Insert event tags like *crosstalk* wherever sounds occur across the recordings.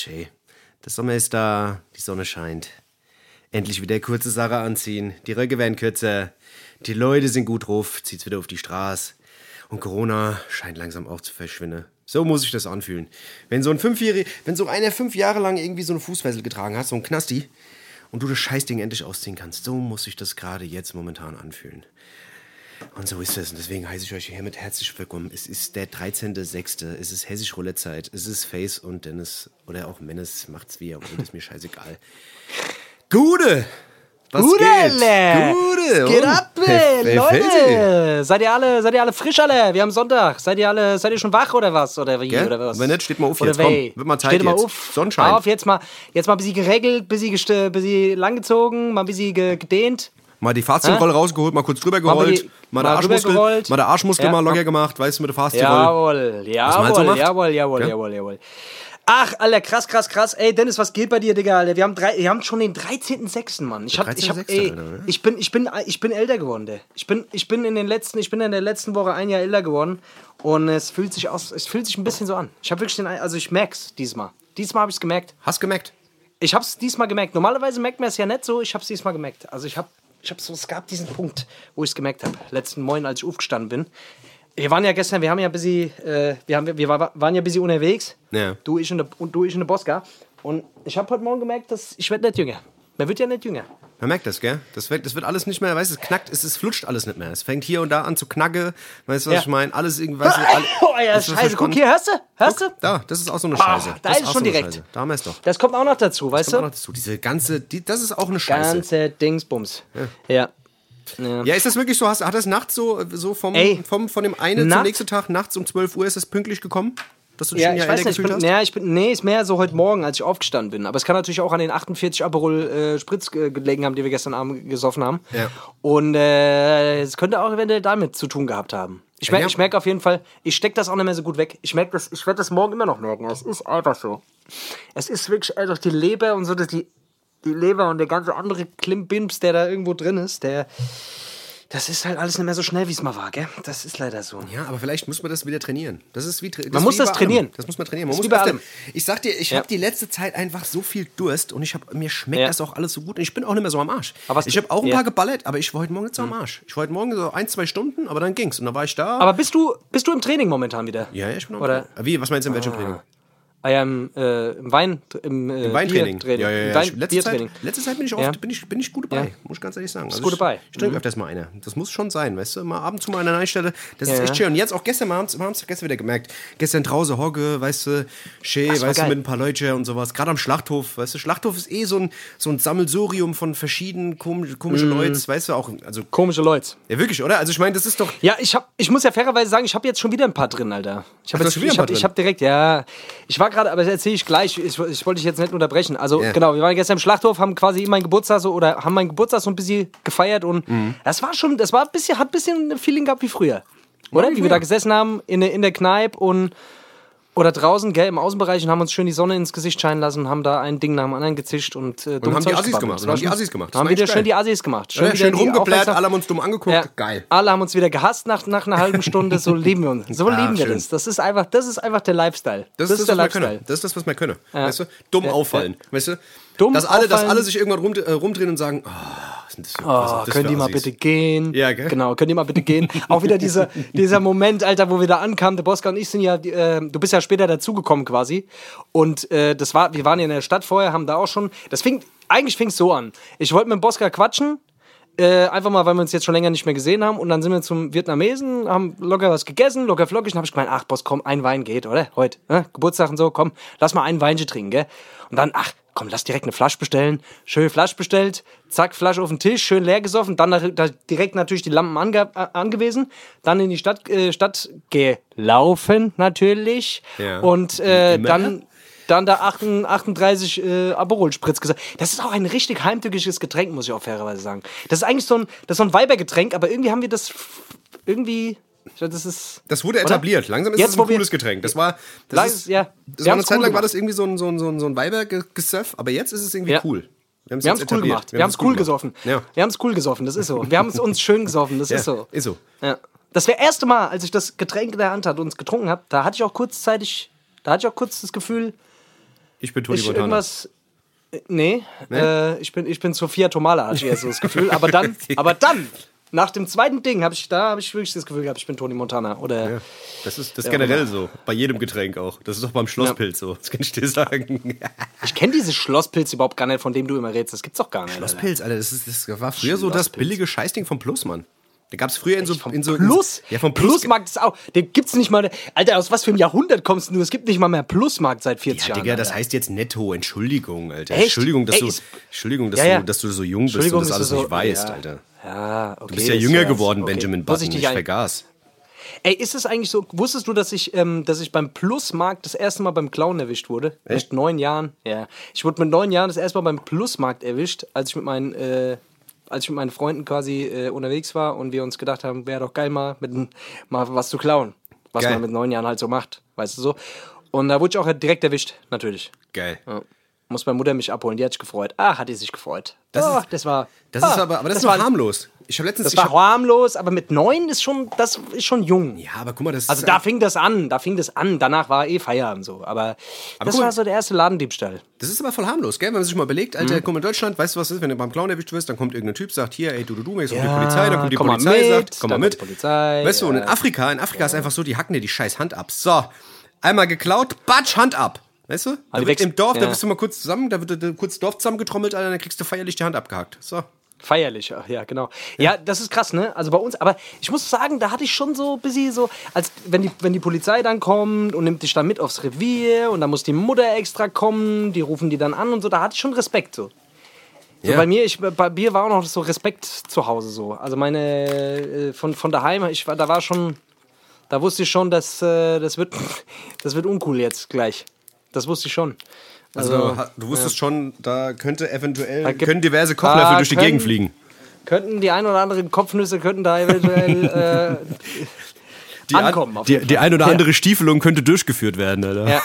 schön. Der Sommer ist da, die Sonne scheint. Endlich wieder kurze Sache anziehen, die Röcke werden kürzer, die Leute sind gut drauf, zieht's wieder auf die Straße. Und Corona scheint langsam auch zu verschwinden. So muss ich das anfühlen. Wenn so ein Fünfjähriger, wenn so einer fünf Jahre lang irgendwie so eine Fußfessel getragen hat, so ein Knasti, und du das Scheißding endlich ausziehen kannst, so muss ich das gerade jetzt momentan anfühlen. Und so ist es. Und deswegen heiße ich euch hiermit herzlich willkommen. Es ist der 13.06. Es ist Hessisch Roulette-Zeit. Es ist Face und Dennis oder auch Menes. Macht's wie ihr wollt, ist mir scheißegal. Gude! Was Gute, geht? alle. Gute! Geht ab, Hey. Leute! Seid ihr alle, seid ihr alle frisch alle? Wir haben Sonntag. Seid ihr alle, seid ihr schon wach oder was? Oder wie? Gell? Oder was? Wenn nicht, steht mal auf Oder jetzt. Komm, wird mal Zeit Steht mal jetzt. auf. Sonnenschein. Auf, jetzt mal, jetzt mal ein bisschen geregelt, ein bisschen, bisschen langgezogen, mal ein bisschen ge gedehnt. Mal die Fahrzeugrolle rausgeholt, mal kurz drüber Mal gerollt, die- mal, der mal Arschmuskel, rübergerollt. mal der Arschmuskel Ja. mal locker gemacht, weißt du, mit der Fahrzeugrolle. Jawohl, jawohl, halt so jawohl, jawohl, Gell? jawohl, jawohl. Ach, Alter, krass, krass, krass. Ey, Dennis, was geht bei dir, Digga? Alter? Wir haben, drei, wir haben schon den 13.06., Mann. Ich, hab, ich, hab, 13.06., ey, Alter, ich, bin, ich, bin, ich bin älter geworden, der. Ich bin, ich bin in den letzten, ich bin in der letzten Woche ein Jahr älter geworden und es fühlt sich aus, es fühlt sich ein bisschen so an. Ich habe wirklich den, also ich merk's diesmal. Diesmal habe ich's gemerkt. Hast gemerkt? Ich hab's diesmal gemerkt. Normalerweise merkt man es ja nicht so, ich hab's diesmal gemerkt. Also ich hab, ich hab so, es gab diesen Punkt, wo ich es gemerkt habe. Letzten Morgen, als ich aufgestanden bin. Wir waren ja gestern, wir haben ja ein bisschen, äh, wir, haben, wir war- waren ja ein bisschen unterwegs. Ja. Du, ich und, der, und du, ich und der Bosca. Und ich habe heute Morgen gemerkt, dass ich werde nicht jünger. Man wird ja nicht jünger. Man merkt das, gell? Das wird, das wird alles nicht mehr, weißt du, es knackt, es, es flutscht alles nicht mehr. Es fängt hier und da an zu knacke, weißt du, was Ja. ich meine? Alles irgendwie, *laughs* weißt du, alle, Oh ja, Ist das scheiße. Guck hier, hörst du? Hörst du? Da, das ist auch so eine Ah, Scheiße. da das ist auch schon so direkt. Scheiße. Da haben wir es doch. Das kommt auch noch dazu, weißt Kommt auch du? noch dazu. Diese ganze, die, das ist auch eine Scheiße. Ganze Dingsbums. Ja. ja. Ja, ist das wirklich so? Hast, hat das nachts so, so vom, Ey. vom, von dem einen zum Nacht- nächsten Tag, nachts um 12 Uhr ist es pünktlich gekommen? Dass du dich Ja, schon ich ja weiß nicht, ich bin, hast? nee, ich bin, nee, ist mehr so heute Morgen, als ich aufgestanden bin. Aber es kann natürlich auch an den 48 Aperol äh, Spritz äh, gelegen haben, die wir gestern Abend gesoffen haben. Ja. Und äh, es könnte auch eventuell damit zu tun gehabt haben. Ich merke Ja. ich merk auf jeden Fall, ich stecke das auch nicht mehr so gut weg. Ich merke das, ich werde das morgen immer noch merken. Es ist einfach so. Es ist wirklich einfach die Leber und so, dass die, die Leber und der ganze andere Klimbims, der da irgendwo drin ist, der. Das ist halt alles nicht mehr so schnell, wie es mal war, gell? Das ist leider so. Ja, aber vielleicht muss man das wieder trainieren. Das ist wie, das Man ist muss wie das bei allem. trainieren. Das muss man trainieren. Man muss öfter- allem. Ich sag dir, ich Ja. habe die letzte Zeit einfach so viel Durst und ich hab, mir schmeckt Ja. das auch alles so gut und ich bin auch nicht mehr so am Arsch. Aber ich habe auch ein ja. Mhm. paar geballert, aber ich war heute Morgen nicht so am Arsch. Ich war heute Morgen so ein, zwei Stunden, aber dann ging's und dann war ich da. Aber bist du, bist du im Training momentan wieder? ja, ja, ich bin am Oder- Wie, was meinst du in welchem Training? Ah ja, im, äh, im Wein, im, äh, Im Weintraining. Biertraining. Ja, ja, ja. Wein, Ich- letzte. Zeit, letzte Zeit bin ich oft, Ja. bin, ich, bin ich gut dabei, Ja. muss ich ganz ehrlich sagen. Also gut ich, dabei. Mhm. Ich trinke öfters mal eine. Das muss schon sein, weißt du? Mal ab und zu mal an einer Stelle. Das ist Ja, echt ja. schön. Und jetzt auch gestern haben wir haben es gestern wieder gemerkt. Gestern draußen Hogge, weißt du, schön, weißt du, mit ein paar Leuten und sowas. Gerade am Schlachthof, weißt du, Schlachthof ist eh so ein, so ein Sammelsurium von verschiedenen komischen, komischen Mhm. Leuten, weißt du, auch, also, Komische Leute. ja wirklich, oder? Also ich meine, das ist doch, Ja, ich hab, ich muss ja fairerweise sagen, ich habe jetzt schon wieder ein paar drin, Alter. Ich habe jetzt schon wieder ein ich paar hab, ich drin? hab direkt, ja, ich war gerade, aber das erzähle ich gleich. Ich, ich wollte dich jetzt nicht unterbrechen. Also Ja. genau, wir waren gestern im Schlachthof, haben quasi meinen Geburtstag so oder haben meinen Geburtstag so ein bisschen gefeiert und Mhm. das war schon, das war ein bisschen, hat ein bisschen ein Feeling gehabt wie früher, oder? wie Wie wir da gesessen haben in, der- in der Kneipe und oder draußen, gell, im Außenbereich und haben uns schön die Sonne ins Gesicht scheinen lassen, haben da ein Ding nach dem anderen gezischt und, äh, dumm haben die Assis gemacht, Das und haben die Assis gemacht. Das Haben wieder echt schön geil. die Assis gemacht. ja, schön die rumgeblärt, Aufmerksam- alle haben uns dumm angeguckt, ja. geil. Alle haben uns wieder gehasst nach, nach einer halben Stunde. So *laughs* lieben wir uns. So Ah, lieben wir schön. das. Das ist einfach, das ist einfach der Lifestyle. Das, ist das, der was wir können. Lifestyle. Das ist das, was wir können. Weißt du? Dumm Ja, auffallen. Weißt du? Dumm dass alle, dass alle sich irgendwann rum, äh, rumdrehen und sagen, oh, was sind das was Oh, sind das können die mal Assis? bitte gehen? Ja, gell? Genau, können die mal bitte gehen? *laughs* Auch wieder dieser, dieser Moment, Alter, wo wir da ankamen. Der Boska und ich sind ja, äh, du bist ja später dazugekommen quasi. Und äh, das war, wir waren ja in der Stadt vorher, haben da auch schon. Das fing, eigentlich fing es so an. Ich wollte mit dem Boska quatschen. Äh, einfach mal, weil wir uns jetzt schon länger nicht mehr gesehen haben. Und dann sind wir zum Vietnamesen, haben locker was gegessen, locker flockig. Und habe ich gemeint, ach, Boss, komm, ein Wein geht, oder? Heute, ne? Geburtstag und so, komm, lass mal ein Weinchen trinken, gell? Und dann, ach, komm, lass direkt eine Flasche bestellen. Schön Flasche bestellt, zack, Flasche auf den Tisch, schön leer gesoffen. Dann nach, da direkt natürlich die Lampen ange, äh, angewiesen. Dann in die Stadt, äh, Stadt gelaufen, natürlich. Ja. Und äh, dann dann da 38, 38 äh, Aperol Spritz gesagt. Das ist auch ein richtig heimtückisches Getränk, muss ich auch fairerweise sagen. Das ist eigentlich so ein, das ist so ein Weibergetränk, aber irgendwie haben wir das irgendwie. Das ist. Das wurde Oder? etabliert. Langsam ist Jetzt, es ein wir- cooles Getränk. Das war, das Lang- ist, ja. das Wir war eine Zeit cool lang war das irgendwie so ein, so ein, so ein, so ein Weibergesöff, aber jetzt ist es irgendwie Ja. cool. Wir haben es cool gemacht. Wir haben es cool gesoffen. Ja. Wir haben es cool gesoffen, das ist so. Wir haben es uns schön gesoffen, das *laughs* Ja, ist so. ist so. Ja. Das wäre erste Mal, als ich das Getränk in der Hand hatte und es getrunken habe, da hatte ich auch kurzzeitig, da hatte ich auch kurz das Gefühl, Ich bin Tony ich Montana. irgendwas. äh, Nee, Äh, ich, bin, ich bin Sophia Tomala, hatte ich erst so das Gefühl. Aber dann, *laughs* aber dann, nach dem zweiten Ding, habe ich, da habe ich wirklich das Gefühl gehabt, ich bin Tony Montana. Oder Ja, das ist, das ist generell so. Bei jedem Getränk auch. Das ist auch beim Schlosspilz so. Das kann ich dir sagen. *laughs* ich kenne dieses Schlosspilz überhaupt gar nicht, von dem du immer redest. Das gibt's doch gar nicht. Schlosspilz, Alter, das, ist, das war früher so das billige Scheißding vom Plus, Mann. Da gab es früher in so, Vom in so Plus? Ja, vom Plus. Plusmarkt ist auch. Den gibt's nicht mal. Alter, aus was für einem Jahrhundert kommst du? Es gibt nicht mal mehr Plusmarkt seit 40 ja, Jahren. Digga, das Alter. heißt jetzt netto. Entschuldigung, Alter. Echt? Entschuldigung, dass, Ey, du, Entschuldigung, dass, Ja, ja. Du, dass du so jung bist und das alles so- nicht weißt. Alter. Ja, okay. Du bist ja das jünger geworden, okay. Benjamin Button. ich Ich, vergaß. Ey, ist es eigentlich so, wusstest du, dass ich, ähm, dass ich beim Plusmarkt das erste Mal beim Clown erwischt wurde? Echt? Mit neun Jahren? Ja. Ich wurde mit neun Jahren das erste Mal beim Plusmarkt erwischt, als ich mit meinen, äh, als ich mit meinen Freunden quasi äh, unterwegs war und wir uns gedacht haben, wäre doch geil mal, mit, mal was zu klauen. Was Geil. man mit neun Jahren halt so macht, weißt du so. Und da wurde ich auch direkt erwischt, natürlich. Geil. Ja. Muss meine Mutter mich abholen, die hat sich gefreut. Ah, hat die sich gefreut. Das oh, ist- das war. Das ah, ist aber, aber das, ist war harmlos. Ich habe letztens. Das war hab, harmlos, aber mit neun ist schon, das ist schon jung. ja, aber guck mal, das Also ist, da fing das an, da fing das an. Danach war eh Feierabend so. Aber, das guck mal- war so der erste Ladendiebstahl. Das ist aber voll harmlos, gell? Wenn man sich mal überlegt, Alter, guck mal, in Deutschland, weißt du, was ist, wenn du beim Clown erwischt wirst, dann kommt irgendein Typ, sagt, hier, ey, du, du, du, kommt Ja, die Polizei, dann kommt die komm Polizei, mit, sagt, komm mal mit. Polizei, weißt du, und in ja. Afrika, in Afrika ist einfach so, die hacken dir die scheiß Hand ab. So, einmal geklaut, batsch, Hand ab. Weißt du? Da wird wächst- Im Dorf, da ja. bist du mal kurz zusammen, da wird kurz Dorf zusammengetrommelt, Alter, dann kriegst du feierlich die Hand abgehakt. So. Feierlich, ach ja, genau. Ja. das ist krass, ne? Also bei uns, aber ich muss sagen, da hatte ich schon so ein bisschen so, als wenn die, wenn die Polizei dann kommt und nimmt dich dann mit aufs Revier und dann muss die Mutter extra kommen, die rufen die dann an und so, da hatte ich schon Respekt so. So Ja. bei mir, ich, bei mir war auch noch so Respekt zu Hause so. Also meine, äh, von, von daheim, ich war, da war schon, da wusste ich schon, dass äh, das wird, *laughs* das wird uncool jetzt gleich. Das wusste ich schon. Also, Also, du wusstest schon, da könnte eventuell, Da können diverse Kochlöffel durch die können- Gegend fliegen. Könnten die ein oder anderen Kopfnüsse könnten da eventuell *laughs* äh, Die, an- ankommen. auf die, die ein oder Ja. andere Stiefelung könnte durchgeführt werden, Alter. Ja,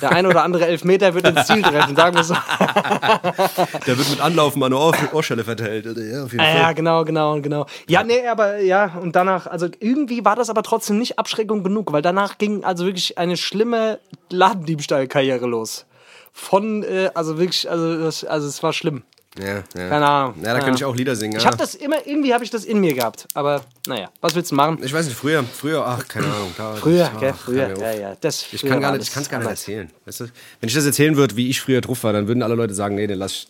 der ein oder andere Elfmeter wird ins Ziel treffen, sagen wir so. *laughs* Der wird mit Anlaufen an eine Ohr Ohrschelle verteilt. Alter. Ja, auf jeden Ja, Fall. ja, genau, genau, genau. Ja, nee, aber ja, und danach, also irgendwie war das aber trotzdem nicht Abschreckung genug, weil danach ging also wirklich eine schlimme Ladendiebstahlkarriere los. Von, äh, also wirklich, also, das, also es war schlimm. Ja, ja. Keine Ahnung. Ja, da Ja. kann ich auch Lieder singen. Ich ja. habe das immer, irgendwie habe ich das in mir gehabt. Aber naja, was willst du machen? Ich weiß nicht, früher, früher, ach, keine Ahnung. Da, Früher, ach, gell, früher. Ja, ja. Das Ich kann gar war nicht, ich es gar nicht erzählen. Weißt du? Wenn ich das erzählen würde, wie ich früher drauf war, dann würden alle Leute sagen, nee, den lass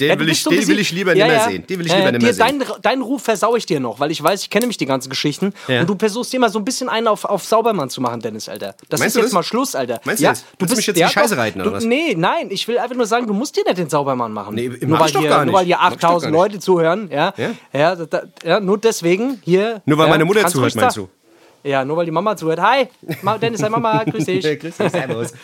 den Ja, will ich, so den will ich lieber ja, nicht mehr ja. sehen. Den will ich lieber ja, nicht mehr sehen. deinen, deinen Ruf versau ich dir noch, weil ich weiß, ich kenne nämlich die ganzen Geschichten. Und du versuchst dir immer so ein bisschen einen auf, auf Saubermann zu machen, Dennis, Alter. Das Meinst ist jetzt das? mal Schluss, Alter. Meinst du ja, das? Willst du mich jetzt in die Scheiße reiten, oder du, was? Nee, nein, ich will einfach nur sagen, du musst dir nicht den Saubermann machen. Nee, nur, weil hier, gar nur weil hier Mach ich doch 8000 gar nicht. Leute zuhören, ja. Ja? Ja, nur deswegen hier. Nur weil meine Mutter zuhört, meinst du? Ja, nur weil die Mama zuhört. Hi, Dennis, sei Mama, *laughs* grüß dich. Grüß dich, servus. *laughs*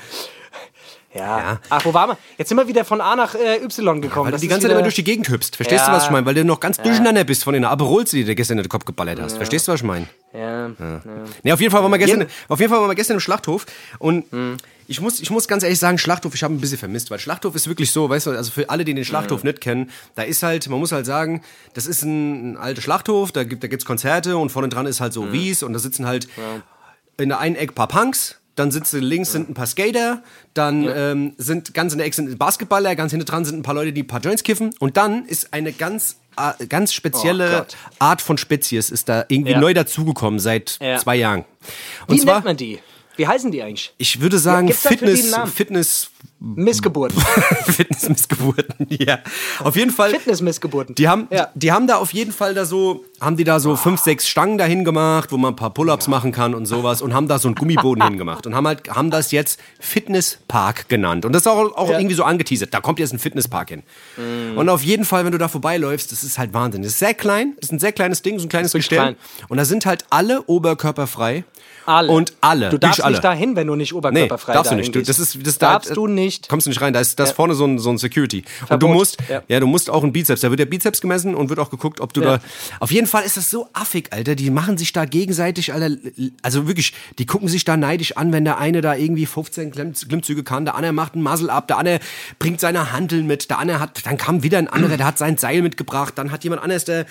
Ja. Ja. Ach, wo waren wir? Jetzt sind wir wieder von A nach äh, Y gekommen. Weil du Das die ist ganze Zeit immer durch die Gegend hüpfst. Verstehst du, Ja. was ich meine? Weil du noch ganz durcheinander bist von den Aperols, die du dir gestern in den Kopf geballert hast. Verstehst du, was ich meine? Ja, ja. Nee, auf jeden Fall waren wir gestern, auf jeden Fall waren wir gestern im Schlachthof und ich, muss, ich muss ganz ehrlich sagen, Schlachthof, ich habe ein bisschen vermisst, weil Schlachthof ist wirklich so, weißt du, also für alle, die den Schlachthof nicht kennen, da ist halt, man muss halt sagen, das ist ein, ein alter Schlachthof, da gibt da gibt's Konzerte und vorne dran ist halt so Wies und da sitzen halt in der einen Ecke ein paar Punks, dann sitzen links sind ein paar Skater, dann ähm, sind ganz in der Ecke sind Basketballer, ganz hinten dran sind ein paar Leute, die ein paar Joints kiffen und dann ist eine ganz äh, ganz Oh spezielle Gott. Art von Spezies ist da irgendwie Ja. neu dazugekommen seit Ja. zwei Jahren. Und Wie zwar, nennt man die? Wie heißen die eigentlich? ich würde sagen, Fitness? Fitness, Missgeburten. *laughs* Fitnessmissgeburten, ja. Auf jeden Fall. Fitnessmissgeburten. Die haben, Ja. die haben da auf jeden Fall da so, haben die da so fünf, sechs Stangen dahin gemacht, wo man ein paar Pull-ups machen kann und sowas und haben da so einen Gummiboden *laughs* hingemacht und haben halt, haben das jetzt Fitnesspark genannt. Und das ist auch, auch Ja. irgendwie so angeteasert. Da kommt jetzt ein Fitnesspark hin. Und auf jeden Fall, wenn du da vorbeiläufst, das ist halt Wahnsinn. Das ist sehr klein, das ist ein sehr kleines Ding, so ein kleines Gestell. klein. Und da sind halt alle oberkörperfrei. Alle. Und alle. Du darfst alle. nicht dahin, wenn du nicht Nee, oberkörperfrei darfst du nicht. Du, das ist, das darfst da, du nicht. Kommst du nicht rein. Da ist, da ist vorne so ein, so ein Security. Und du Verbot. musst, Ja. ja. du musst auch einen Bizeps. Da wird der Bizeps gemessen und wird auch geguckt, ob du Ja. da. Auf jeden Fall ist das so affig, Alter. Die machen sich da gegenseitig, Alter. Also wirklich, die gucken sich da neidisch an, wenn der eine da irgendwie 15 Klimm, Klimmzüge kann, der andere macht einen Muzzle ab, der andere bringt seine Handeln mit, der andere hat, dann kam wieder ein anderer, der hat sein Seil mitgebracht, dann hat jemand anderes, der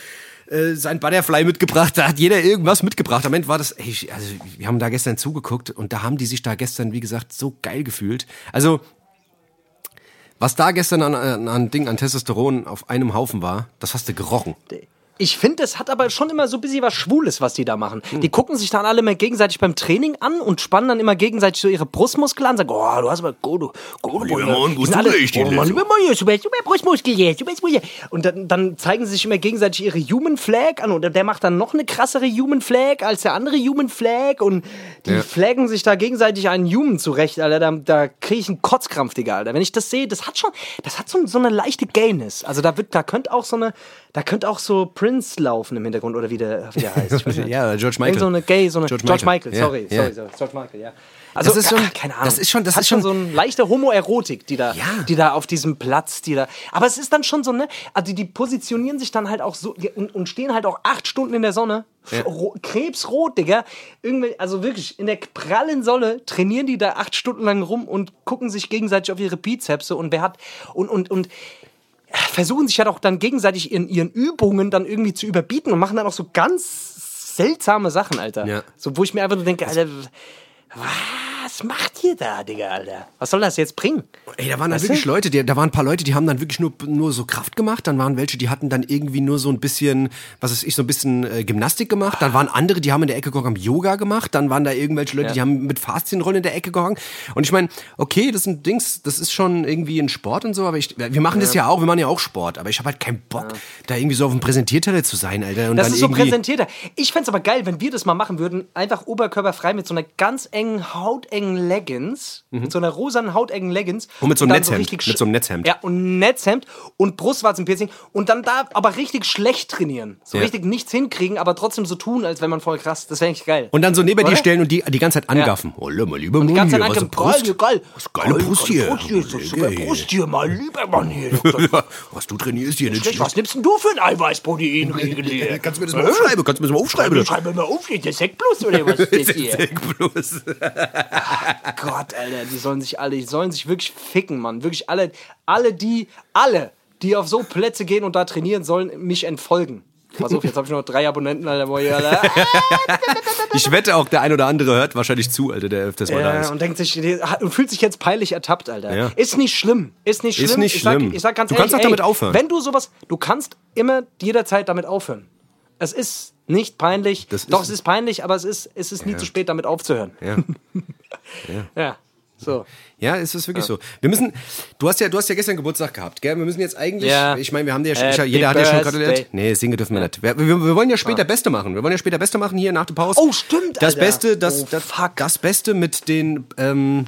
äh, sein Butterfly mitgebracht, da hat jeder irgendwas mitgebracht. Am Ende war das, ey, also wir haben da gestern zugeguckt und da haben die sich da gestern, wie gesagt, so geil gefühlt. Also Was da gestern an, an, an Ding, an Testosteron auf einem Haufen war, das hast du gerochen. Ich finde, es hat aber schon immer so ein bisschen was Schwules, was die da machen. Die gucken sich dann alle mal gegenseitig beim Training an und spannen dann immer gegenseitig so ihre Brustmuskeln an und sagen, oh, du hast aber gute, gute lieber Mann, Die gut alle, oh, Mann, Mann, bist Brustmuskel jetzt, du bist Muskel. Und dann, dann zeigen sie sich immer gegenseitig ihre Human Flag an und der macht dann noch eine krassere Human Flag als der andere Human Flag und die Ja. flaggen sich da gegenseitig einen Human zurecht, Alter. Da, da kriege ich einen Kotzkrampf, Digga, Alter. Wenn ich das sehe, das hat schon, das hat so, so eine leichte Gayness. Also da wird, da könnte auch so eine, da könnte auch so Prince laufen im Hintergrund oder wie der, wie der heißt. *laughs* Ja, George Michael. Irgend so eine Gay, so eine George George, Michael. Michael, sorry, ja. sorry, sorry, George Michael, ja. Also, Das ist schon- keine Ahnung. das ist schon- das hat ist schon so eine leichte Homoerotik, die da, Ja. die da auf diesem Platz, die da. Aber es ist dann schon so, ne? Also die, positionieren sich dann halt auch so und, und stehen halt auch acht Stunden in der Sonne. Ja. Ro- Krebsrot, Digga. Irgendwie, also wirklich, in der prallen Sonne trainieren die da acht Stunden lang rum und gucken sich gegenseitig auf ihre Bizepse und wer hat. Und, und, und versuchen sich halt auch dann gegenseitig in ihren Übungen dann irgendwie zu überbieten und machen dann auch so ganz seltsame Sachen, Alter. Ja. So, wo ich mir einfach nur denke, Alter, was macht ihr da, Digga, Alter? Was soll das jetzt bringen? Ey, da waren dann wirklich du? Leute, die, da waren ein paar Leute, die haben dann wirklich nur, nur so Kraft gemacht. Dann waren welche, die hatten dann irgendwie nur so ein bisschen, was weiß ich, so ein bisschen äh, Gymnastik gemacht. Dann waren andere, die haben in der Ecke gehangen, haben Yoga gemacht. Dann waren da irgendwelche Leute, Ja. die haben mit Faszienrollen in der Ecke gehangen. Und ich meine, okay, das sind Dings, das ist schon irgendwie ein Sport und so, aber ich, wir machen das ja auch, wir machen ja auch Sport. Aber ich habe halt keinen Bock, da irgendwie so auf dem Präsentierteller zu sein, Alter. Und Das dann ist so irgendwie, präsentierter. Ich fänd's aber geil, wenn wir das mal machen würden, einfach oberkörperfrei mit so einer ganz engen, hautengen Leggings, mit so einer rosanen, hautengen Leggings. Und Mhm. mit so einem Netzhemd, richtig mit so einem Netzhemd. Ja, und Netzhemd und Brustwarzenpiercing und dann da aber richtig schlecht trainieren. So Ja. richtig nichts hinkriegen, aber trotzdem so tun, als wenn man voll krass. Das wäre eigentlich geil. Und dann so neben Oder? dir stellen und die die ganze Zeit angaffen. Oh, mal lieber die Mann ganze hier, Zeit was eine angeben, Brust. geil, geil. Was geile Geil, Brust hier. Brust hier, so. Brust hier, mal lieber Mann hier. *laughs* was du trainierst hier nicht Was nimmst denn du für ein Eiweißproteinriegel hier? Kannst du mir das mal aufschreiben? Kannst du mir das mal aufschreiben? Schreib mir mal auf, steht der Sekt plus oder was *laughs* steht hier? Gott, Alter, die sollen sich alle, die sollen sich wirklich ficken, Mann. Wirklich alle, alle die, alle, die auf so Plätze gehen und da trainieren, sollen mich entfolgen. Pass auf, jetzt habe ich noch drei Abonnenten, Alter. Ja, Alter. *laughs* Ich wette auch, der ein oder andere hört wahrscheinlich zu, Alter, der öfters mal da Ja, ist. und denkt sich, und fühlt sich jetzt peinlich ertappt, Alter. Ja. Ist nicht schlimm. Ist nicht Ist schlimm. nicht ich sag, schlimm. Ich sag ganz Du ehrlich, kannst auch damit aufhören. Wenn du sowas, du kannst immer jederzeit damit aufhören. Es ist nicht peinlich. Das Doch, es ist peinlich, aber es ist, es ist nie zu spät, damit aufzuhören. *laughs* Ja. Ja. So. ja, es ist wirklich so. Wir müssen, du hast ja, du hast ja gestern Geburtstag gehabt, gell? Wir müssen jetzt eigentlich, Ja. ich meine, wir haben dir ja schon, Happy jeder hat ja schon gratuliert. Nee, singen dürfen wir nicht. Wir, wir, wir wollen ja später Beste machen. Wir wollen ja später Beste machen hier nach der Pause. Oh, stimmt, Das Alter. Beste, das, Oh, das, das Beste mit den ähm,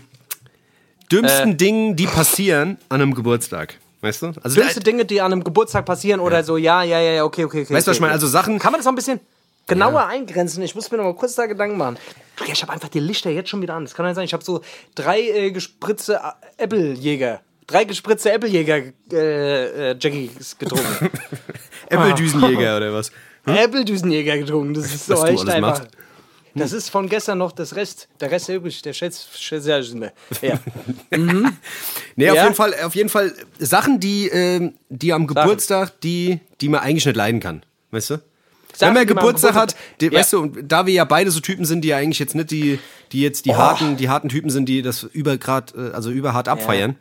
dümmsten Äh. Dingen, die passieren an einem Geburtstag. Weißt du? Also Dümmste Dinge, die an einem Geburtstag passieren oder so, ja, ja, ja, ja, okay, okay, okay. Weißt du, was okay, ich meine? Also Sachen- Kann man das noch ein bisschen genauer eingrenzen? Ich muss mir noch mal kurz da Gedanken machen. Ja, ich habe einfach die Lichter jetzt schon wieder an. Das kann ja sein, ich habe so drei äh, gespritzte äh, Äppeljäger. Drei gespritzte Äppeljäger äh, äh, Jackies getrunken. *laughs* Äppeldüsenjäger *laughs* oder was? Äppeldüsenjäger getrunken. Das ist so Was echt einfach. machst. Das ist von gestern noch das Rest. Der Rest ist übrig. Der Schätz. Schätz *laughs* ja. Nee, auf Ja? jeden Fall, auf jeden Fall Sachen, die, ähm, die am Geburtstag, die, die man eigentlich nicht leiden kann. Weißt du? Sachen, Wenn man am Geburtstag hat, Geburtstag- die, Ja. weißt du, und da wir ja beide so Typen sind, die ja eigentlich jetzt nicht die, die jetzt die harten, die harten Typen sind, die das über grad, äh, also überhart abfeiern,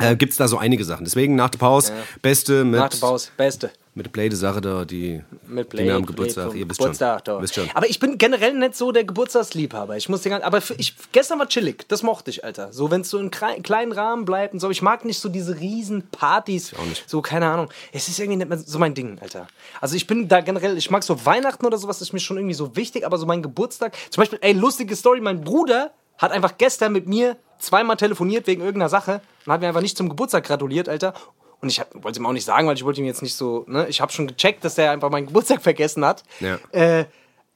äh, gibt's da so einige Sachen. Deswegen nach der Pause, beste mit, Nach der Pause. Beste. mit Blade-Sache da, die, Mit die mir am Blade, Geburtstag, Blade ihr wisst Geburtstag, schon. Wisst schon. Aber ich bin generell nicht so der Geburtstagsliebhaber. Ich muss den ganzen, aber für, ich, gestern war chillig. Das mochte ich, Alter. So, wenn es so in kleinen Rahmen bleibt und so. Ich mag nicht so diese riesen Partys. auch nicht. So, keine Ahnung. Es ist irgendwie nicht mehr so mein Ding, Alter. Also ich bin da generell, ich mag so Weihnachten oder sowas, ist mir schon irgendwie so wichtig, aber so mein Geburtstag. Zum Beispiel, ey, lustige Story, mein Bruder hat einfach gestern mit mir zweimal telefoniert wegen irgendeiner Sache und hat mir einfach nicht zum Geburtstag gratuliert, Alter. Und ich wollte es ihm auch nicht sagen, weil ich wollte ihm jetzt nicht so, ne, ich habe schon gecheckt, dass er einfach meinen Geburtstag *laughs* vergessen hat. Ja. Äh,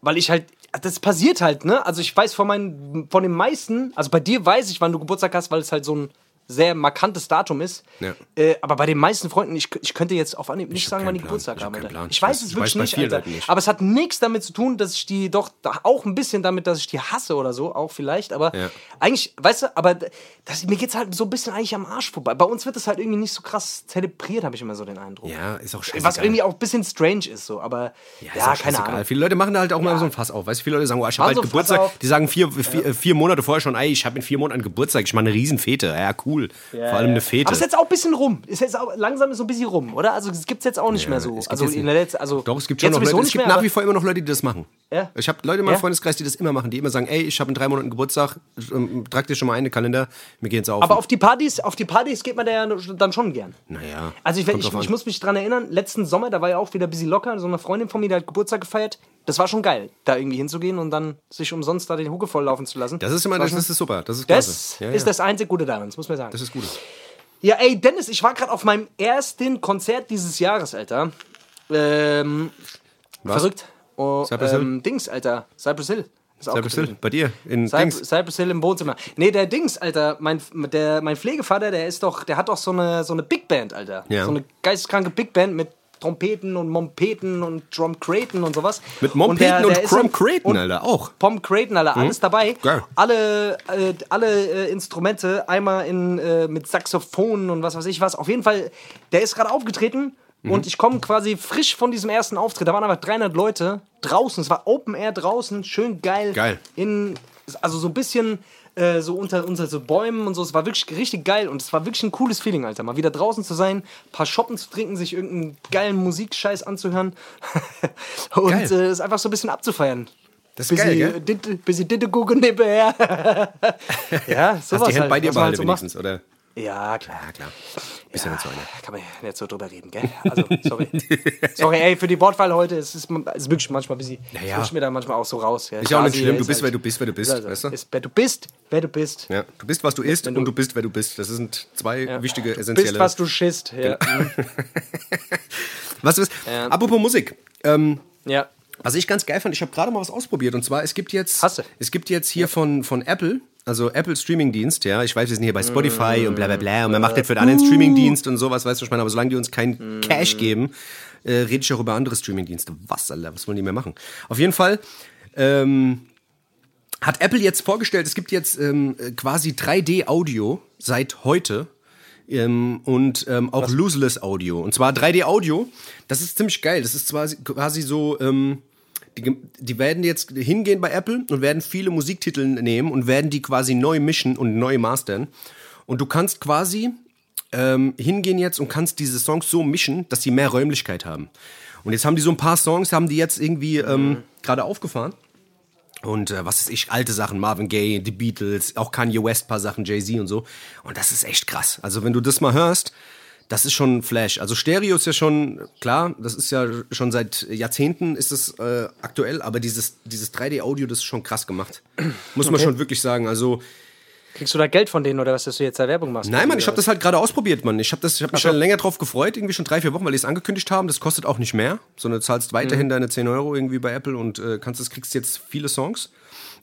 weil ich halt, das passiert halt, ne? Also ich weiß von meinen, von den meisten, also bei dir weiß ich, wann du Geburtstag hast, weil es halt so ein sehr markantes Datum ist. Ja. Äh, aber bei den meisten Freunden, ich, ich könnte jetzt auf Anhieb nicht sagen, wann die. Geburtstag Ich hab haben. Ich Ich weiß es ich wirklich weiß nicht, nicht. Aber es hat nichts damit zu tun, dass ich die doch auch ein bisschen damit, dass ich die hasse oder so, auch vielleicht. Aber Ja. eigentlich, weißt du, aber das, mir geht's halt so ein bisschen eigentlich am Arsch vorbei. Bei uns wird es halt irgendwie nicht so krass zelebriert, habe ich immer so den Eindruck. Ja, ist auch scheiße. Was irgendwie auch ein bisschen strange ist, so, aber ja, Ja, keine. Ahnung. Viele Leute machen da halt auch mal so ein Fass auf. Weißt du, viele Leute sagen, oh, ich habe halt so Geburtstag. Die sagen vier, vier, vier Monate vorher schon, ey, ich habe in vier Monaten Geburtstag, ich mache eine Riesenfete. Ja, cool. Cool. Vor allem eine Fete. Aber es ist jetzt auch ein bisschen rum. Ist jetzt auch, langsam ist so ein bisschen rum, oder? Also es gibt es jetzt auch nicht mehr so. Also jetzt in der letzten, also Doch, es gibt schon jetzt noch Leute, es gibt nach wie vor immer noch Leute, die das machen. Ja. Ich habe Leute in meinem Ja. Freundeskreis, die das immer machen, die immer sagen, ey, ich habe in drei Monaten Geburtstag, ähm, trag dir schon mal einen Kalender, mir geht's auf. Aber auf die Partys, auf die Partys geht man da ja dann schon gern. naja. Also ich, ich, ich muss mich dran erinnern, letzten Sommer, da war ja auch wieder ein bisschen locker, so eine Freundin von mir, die hat Geburtstag gefeiert. Das war schon geil, da irgendwie hinzugehen und dann sich umsonst da den Hucke volllaufen zu lassen. Das ist immer, das, das ist super, das ist Das klasse. Ja, ist ja. das einzig Gute daran, das muss man sagen. das ist gut. Ja, ey, Dennis, ich war gerade auf meinem ersten Konzert dieses Jahres, Alter. Ähm, Was? verrückt. Oh, Cypress Hill? ähm, Dings, Alter. Cypress Hill. Cypress. Hill, bei dir in Cyp Dings. Cypress Hill im Wohnzimmer. Nee, der Dings, Alter, mein, der, mein Pflegevater, der ist doch, der hat doch so eine, so eine Big Band, Alter. Ja. So eine geisteskranke Big Band mit Trompeten und Mompeten und Drum Craten und sowas. Mit Mompeten der- und, der Creighton, und Alter, auch. Pom Creighton, Alter, alles dabei. Geil. Alle, äh, alle äh, Instrumente, einmal in, äh, mit Saxophonen und was weiß ich was. Auf jeden Fall, der ist gerade aufgetreten Mhm. und ich komme quasi frisch von diesem ersten Auftritt. Da waren einfach 300 Leute draußen. Es war Open Air draußen, schön geil. Geil. In, also so ein bisschen äh, so unter, unter so Bäumen und so. Es war wirklich richtig geil und es war wirklich ein cooles Feeling, Alter. Mal wieder draußen zu sein, ein paar Shoppen zu trinken, sich irgendeinen geilen Musikscheiß anzuhören *laughs* und Geil. äh, es einfach so ein bisschen abzufeiern. Das ist geil, gell? Bisschen Ditte gucken nebenher. ja, *laughs* sowas Hast die halt, bei dir behalten halt so macht. wenigstens, oder? Ja, klar. Ja, klar. Bist ja, so einer. Kann man ja nicht so drüber reden, gell? Also, sorry. *laughs* sorry, ey, für die Wortwahl heute, es ist, es ist wirklich manchmal ein bisschen. Ja, Ich ja. mir da manchmal auch so raus. Ja. Ist ja auch nicht schlimm, du ist bist, halt- wer du bist, wer du bist, Also, weißt du? Ist, wer du bist, wer du bist. Ja, du bist, was du isst du- und du bist, wer du bist. Das sind zwei wichtige, Du essentielle... bist, was du schisst. Ja. Genau. *laughs* Was ist? Ja. Apropos Musik. Ähm, ja. was ich ganz geil fand, ich habe gerade mal was ausprobiert. Und zwar, es gibt jetzt, Hast du? es gibt jetzt hier von, von Apple, also Apple Streaming-Dienst, ja. Ich weiß, wir sind hier bei Spotify und bla bla bla. Und man macht jetzt für den anderen Streaming-Dienst und sowas, weißt du, was ich meine. Aber solange die uns keinen Cash geben, äh, rede ich auch über andere Streaming-Dienste. Was, Alter, was wollen die mehr machen? Auf jeden Fall, ähm, hat Apple jetzt vorgestellt, es gibt jetzt ähm, quasi 3D-Audio seit heute ähm, und ähm, auch Loseless Audio. Und zwar 3D-Audio, das ist ziemlich geil. Das ist zwar quasi so, ähm, die, die werden jetzt hingehen bei Apple und werden viele Musiktitel nehmen und werden die quasi neu mischen und neu mastern. Und du kannst quasi ähm, hingehen jetzt und kannst diese Songs so mischen, dass sie mehr Räumlichkeit haben. Und jetzt haben die so ein paar Songs, haben die jetzt irgendwie ähm, gerade aufgefahren. Und äh, was ist ich, alte Sachen, Marvin Gaye, die Beatles, auch Kanye West, paar Sachen, Jay-Z und so. Und das ist echt krass. Also wenn du das mal hörst, das ist schon ein Flash. Also Stereo ist ja schon, klar, das ist ja schon seit Jahrzehnten ist es äh, aktuell, aber dieses, dieses 3D-Audio, das ist schon krass gemacht. Muss man schon wirklich sagen. Also Kriegst du da Geld von denen oder was, dass du jetzt da Werbung machst? Nein, Mann, ich habe das halt gerade ausprobiert, Mann. Ich habe das, ich habe mich schon länger drauf gefreut, irgendwie schon drei, vier Wochen, weil die es angekündigt haben. Das kostet auch nicht mehr, sondern du zahlst weiterhin deine 10 Euro irgendwie bei Apple und äh, kannst das kriegst jetzt viele Songs.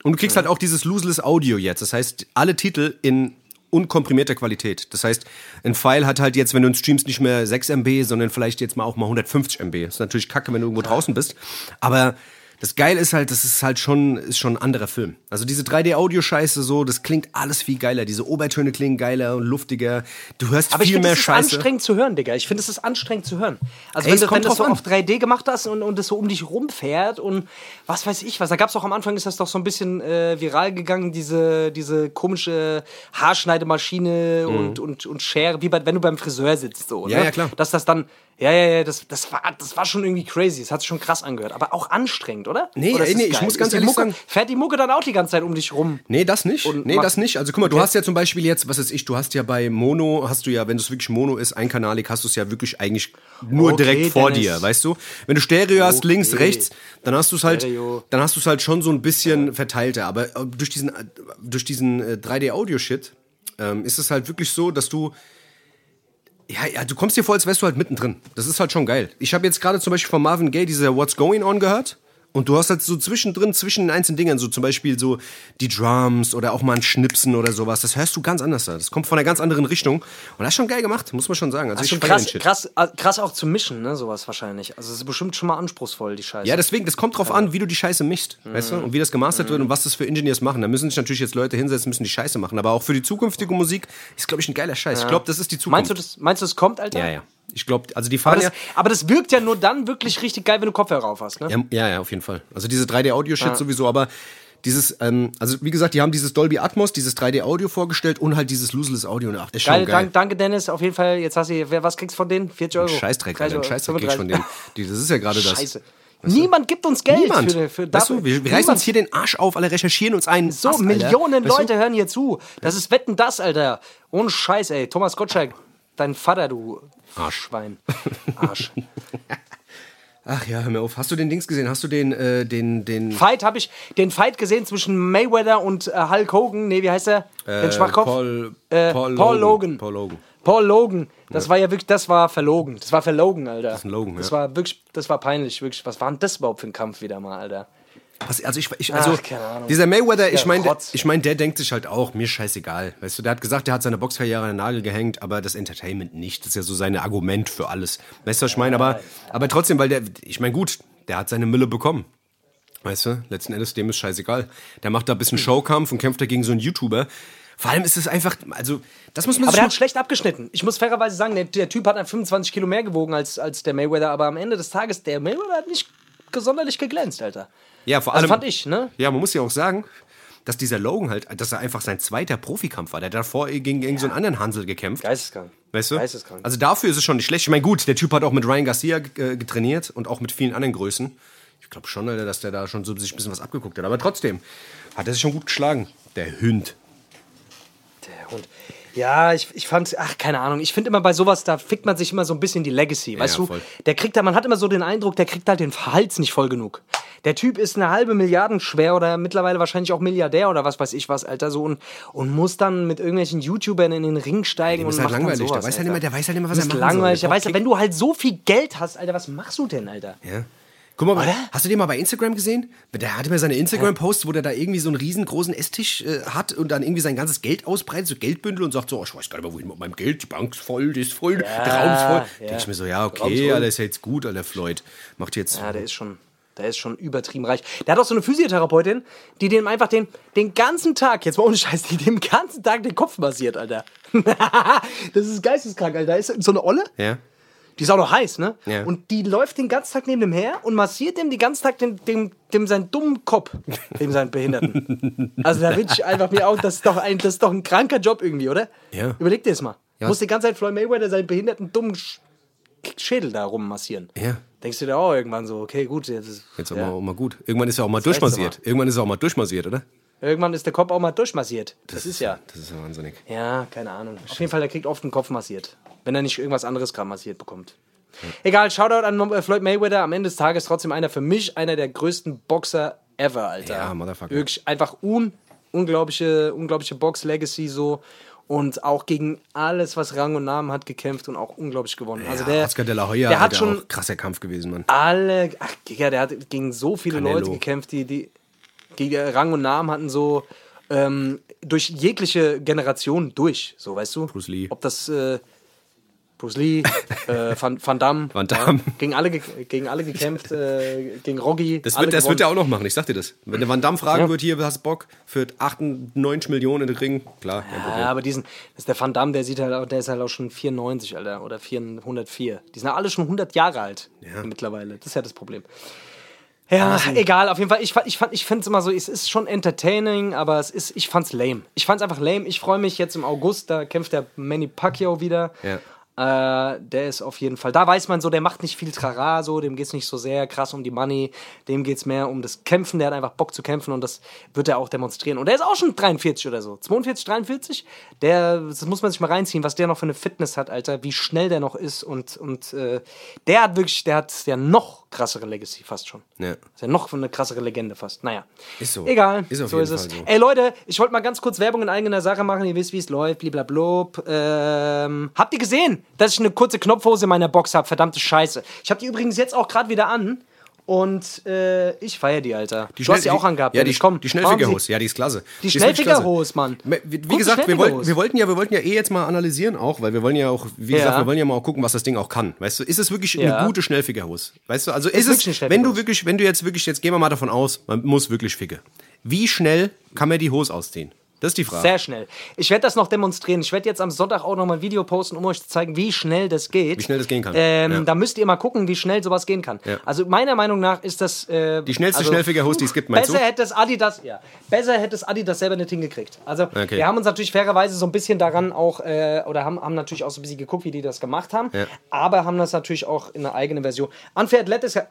Und du kriegst halt auch dieses Loseless Audio jetzt. Das heißt, alle Titel in unkomprimierter Qualität. Das heißt, ein File hat halt jetzt, wenn du streamst, nicht mehr 6 MB, sondern vielleicht jetzt mal auch mal 150 MB. Das ist natürlich kacke, wenn du irgendwo draußen bist. Aber das Geile ist halt, das ist halt schon, ist schon ein anderer Film. Also diese 3D-Audio-Scheiße so, das klingt alles viel geiler. Diese Obertöne klingen geiler und luftiger. Du hörst Aber ich viel finde, mehr es ist Scheiße. anstrengend zu hören, Digga. Ich finde, es ist anstrengend zu hören. Also, Ey, wenn du, wenn das so an. auf 3D gemacht hast und, und das so um dich rumfährt und was weiß ich was. Da gab es auch am Anfang, ist das doch so ein bisschen äh, viral gegangen, diese, diese komische Haarschneidemaschine und, und, und Schere, wie bei, wenn du beim Friseur sitzt. So, Mhm. Ja, ne? ja, klar. Dass das dann, ja, ja, ja, das, das, war, das war schon irgendwie crazy. Das hat sich schon krass angehört. Aber auch anstrengend, oder? Nee, oder nee, ich muss ganz ehrlich Mucke, sagen- Fährt die Mucke dann auch die ganze Zeit um dich rum? Nee, das nicht. Und nee, das nicht. Also guck mal, du Okay. hast ja zum Beispiel jetzt, was weiß ich, du hast ja bei Mono, hast du ja, wenn es wirklich Mono ist, einkanalig, hast du es ja wirklich eigentlich nur Okay, direkt vor Dennis. dir, weißt du? Wenn du Stereo hast, Okay. links, rechts, dann hast du es halt, Stereo. dann hast du es halt schon so ein bisschen verteilter. Aber äh, durch diesen, äh, durch diesen äh, 3D-Audio-Shit ähm, ist es halt wirklich so, dass du ja, ja, du kommst dir vor, als wärst du halt mittendrin. Das ist halt schon geil. Ich habe jetzt gerade zum Beispiel von Marvin Gaye diese What's Going On gehört. Und du hast halt so zwischendrin, zwischen den einzelnen Dingern, so zum Beispiel so die Drums oder auch mal ein Schnipsen oder sowas. Das hörst du ganz anders da. Das kommt von einer ganz anderen Richtung. Und das ist schon geil gemacht, muss man schon sagen. Also Das ist ich schon krass, krass, äh, krass auch zu mischen, ne, sowas wahrscheinlich. Also es ist bestimmt schon mal anspruchsvoll, die Scheiße. Ja, deswegen, das kommt drauf an, wie du die Scheiße mischst, weißt du? Und wie das gemastert Mhm. wird und was das für Engineers machen. Da müssen sich natürlich jetzt Leute hinsetzen, müssen die Scheiße machen. Aber auch für die zukünftige Musik ist, glaube ich, ein geiler Scheiß. Ich glaube, das ist die Zukunft. meinst du, das, meinst du, es kommt, Alter? Ja, ja. Ich glaube, also die Aber fahren das, aber das wirkt ja nur dann wirklich richtig geil, wenn du Kopfhörer auf hast, ne? ja, ja, ja, auf jeden Fall. Also diese 3D-Audio-Shit sowieso, aber dieses, ähm, also wie gesagt, die haben dieses Dolby Atmos, dieses 3D-Audio vorgestellt und halt dieses Loseless Audio. Und ach, ist Geil, geil. dank, danke Dennis. Auf jeden Fall, jetzt hast du, wer, was kriegst du von denen? 40 Euro? Scheißdreck, 30 Alter, Scheißdreck kriegst du von 35. denen. Die, das ist ja gerade das. Scheiße. Niemand gibt uns Geld Niemand. für, für weißt du, wir, wir reißen uns hier den Arsch auf, alle recherchieren uns einen. So, Ast. Millionen Weißt Leute hören hier zu. Das ist Wetten das, Alter. Ohne Scheiß, ey. Thomas Gottschalk, dein Vater, du Arsch. Schwein. *laughs* Arsch. Ach ja, hör mir auf. Hast du den Dings gesehen? Hast du den, äh, den, den. Fight habe ich den Fight gesehen zwischen Mayweather und äh, Hulk Hogan. Nee, wie heißt er? den Schwachkopf? Paul, Äh, Paul, Paul Logan. Logan. Paul Logan. Paul Logan. Das war ja wirklich, das war verlogen. Das war verlogen, Alter. Das ist ein Logan, Das ja. war wirklich, das war peinlich, wirklich. Was war denn das überhaupt für ein Kampf wieder mal, Alter? Was, also ich, ich also Ach, keine Ahnung. dieser Mayweather, ich meine, ich meine, der denkt sich halt auch, mir scheißegal. Weißt du, der hat gesagt, der hat seine Boxkarriere an den Nagel gehängt, aber das Entertainment nicht. Das ist ja so sein Argument für alles. Weißt du, was ich meine? Aber, aber trotzdem, weil der, ich meine, gut, der hat seine Mille bekommen. Weißt du, letzten Endes dem ist scheißegal. Der macht da ein bisschen Showkampf und kämpft da gegen so einen YouTuber. Vor allem ist es einfach, also, das muss man Aber der hat schlecht abgeschnitten. Ich muss fairerweise sagen, der, der Typ hat 25 Kilo mehr gewogen als, als der Mayweather, aber am Ende des Tages, der Mayweather hat nicht sonderlich geglänzt, Alter. Ja, vor Also allem. fand ich, ne? Ja, man muss ja auch sagen, dass dieser Logan halt, dass er einfach sein zweiter Profikampf war. Der hat davor gegen, gegen so einen anderen Hansel gekämpft. Geisteskrank. Weißt du? Geisteskrank. Also dafür ist es schon nicht schlecht. Ich meine, gut, der Typ hat auch mit Ryan Garcia äh, getrainiert und auch mit vielen anderen Größen. Ich glaube schon, Alter, dass der da schon so sich ein bisschen was abgeguckt hat. Aber trotzdem hat er sich schon gut geschlagen. Der Hünd. Der Hund. Ja, ich, ich fand, ach, keine Ahnung. Ich finde immer bei sowas, da fickt man sich immer so ein bisschen die Legacy, weißt du? voll. Der kriegt da, man hat immer so den Eindruck, der kriegt halt den Hals nicht voll genug. Der Typ ist eine halbe Milliarden schwer oder mittlerweile wahrscheinlich auch Milliardär oder was weiß ich was, Alter, so und, und muss dann mit irgendwelchen YouTubern in den Ring steigen und ist halt macht langweilig. Dann Der sowas, weiß, halt immer, der weiß halt immer, was er ist machen langweilig. soll. Der weiß, wenn du halt so viel Geld hast, Alter, was machst du denn, Alter? Ja. Guck mal, Oder? hast du den mal bei Instagram gesehen? Der hatte mal seine Instagram-Posts, wo der da irgendwie so einen riesengroßen Esstisch äh, hat und dann irgendwie sein ganzes Geld ausbreitet, so Geldbündel und sagt so, oh, ich weiß gar nicht mehr, wohin mit meinem Geld, die Bank ist voll, die ist voll, der Raum ist voll. ja. Denke ich mir so, ja, okay, alles ist jetzt gut, Alter, Floyd. Macht jetzt. Ja, der ist schon, der ist schon übertrieben reich. Der hat auch so eine Physiotherapeutin, die dem einfach den, den ganzen Tag, jetzt mal ohne Scheiß, die dem ganzen Tag den Kopf massiert, Alter. *laughs* das ist geisteskrank, Alter. Da ist so eine Olle, Ja. die ist auch noch heiß, ne? Ja. Und die läuft den ganzen Tag neben dem her und massiert dem den ganzen Tag dem, dem, dem seinen dummen Kopf, *laughs* dem seinen Behinderten. Also da will ich einfach mir auch, das ist doch ein, das ist doch ein kranker Job irgendwie, oder? Ja. Überleg dir das mal. Ja. Muss die ganze Zeit Floyd Mayweather seinen behinderten dummen Schädel da rummassieren. Ja. Denkst du dir auch irgendwann so, okay, gut, jetzt ist, Jetzt auch, ja. mal, auch mal gut. Irgendwann ist er auch mal aber. durchmassiert. Irgendwann ist er auch mal durchmassiert, oder? irgendwann ist der Kopf auch mal durchmassiert. Das, ist ja. Das ist ja wahnsinnig. Ja, keine Ahnung. Auf jeden Fall, der kriegt oft den Kopf massiert. Wenn er nicht irgendwas anderes gerade massiert bekommt. Egal, Shoutout an äh, Floyd Mayweather. Am Ende des Tages trotzdem einer für mich, einer der größten Boxer ever, Alter. Ja, Motherfucker. Wirklich einfach un unglaubliche, unglaubliche Box-Legacy so. Und auch gegen alles, was Rang und Namen hat, gekämpft und auch unglaublich gewonnen. also der, Oscar de la Hoya, der hat schon krasser Kampf gewesen, Mann. alle, ach Digga, der hat gegen so viele Canelo. Leute gekämpft, die, die gegen Rang und Namen hatten, so ähm, durch jegliche Generation durch, so weißt du? Bruce Lee. Ob das äh, Bruce Lee, *laughs* äh, Van, Van Damme, Van Damme. Ja, gegen, alle, ge- gegen alle gekämpft, äh, gegen Rocky. Das wird, das wird er auch noch machen, ich sag dir das. Wenn der Van Damme fragen Ja. wird, hier, hast du Bock für 98 Millionen in den Ring? Klar. Ja, aber diesen, das ist der Van Damme, der sieht halt, der ist halt auch schon 94, Alter, oder 404. Die sind ja alle schon 100 Jahre alt Ja. mittlerweile. Das ist ja das Problem. Ja, egal, auf jeden Fall. Ich, ich, ich finde es immer so, es ist schon entertaining, aber es ist, ich fand's lame. Ich fand's einfach lame. Ich freue mich jetzt im August, da kämpft der Manny Pacquiao wieder. Ja. Äh, der ist auf jeden Fall, da weiß man so, der macht nicht viel Trara, so, dem geht's nicht so sehr krass um die Money, dem geht's mehr um das Kämpfen, der hat einfach Bock zu kämpfen und das wird er auch demonstrieren. Und der ist auch schon 43 oder so, 42, 43, der, das muss man sich mal reinziehen, was der noch für eine Fitness hat, Alter, wie schnell der noch ist und, und äh, der hat wirklich, der hat ja noch krassere Legacy fast schon. Ja. Ist ja noch eine krassere Legende fast. Naja. Ist so. Egal. Ist so ist es. Fall so. Ey Leute, ich wollte mal ganz kurz Werbung in eigener Sache machen. Ihr wisst, wie es läuft. Bliblablub. Ähm, habt ihr gesehen, dass ich eine kurze Knopfhose in meiner Box habe? Verdammte Scheiße. Ich habe die übrigens jetzt auch gerade wieder an. Und äh, ich feiere die, Alter. du hast die auch angehabt. Ja, die, Dennis. Komm, die. Sie. Ja, die ist klasse. Die ist wirklich klasse. Schnellfickerhose, Mann. Wie, wie gesagt, wir wollten, wir wollten ja, wir wollten ja eh jetzt mal analysieren auch, weil wir wollen ja auch, wie Ja. gesagt, wir wollen ja mal auch gucken, was das Ding auch kann. Weißt du, ist es wirklich Ja. eine gute Schnellfickerhose? Weißt du, also ist, eine es, wenn du wirklich, wenn du jetzt wirklich, jetzt gehen wir mal davon aus, man muss wirklich ficke. Wie schnell kann man die Hose ausziehen? Das ist die Frage. Sehr schnell. Ich werde das noch demonstrieren. Ich werde jetzt am Sonntag auch noch mal ein Video posten, um euch zu zeigen, wie schnell das geht. Wie schnell das gehen kann. Ähm, Ja. Da müsst ihr mal gucken, wie schnell sowas gehen kann. Ja. Also meiner Meinung nach ist das äh, Die schnellste also, Schnellfigerhose, die es gibt, meinst besser du? hätte es Adidas, ja, besser hätte es Adidas selber nicht hingekriegt. Also Okay. wir haben uns natürlich fairerweise so ein bisschen daran auch äh, oder haben, haben natürlich auch so ein bisschen geguckt, wie die das gemacht haben, Ja. aber haben das natürlich auch in einer eigenen Version. Unfair Athletics, äh,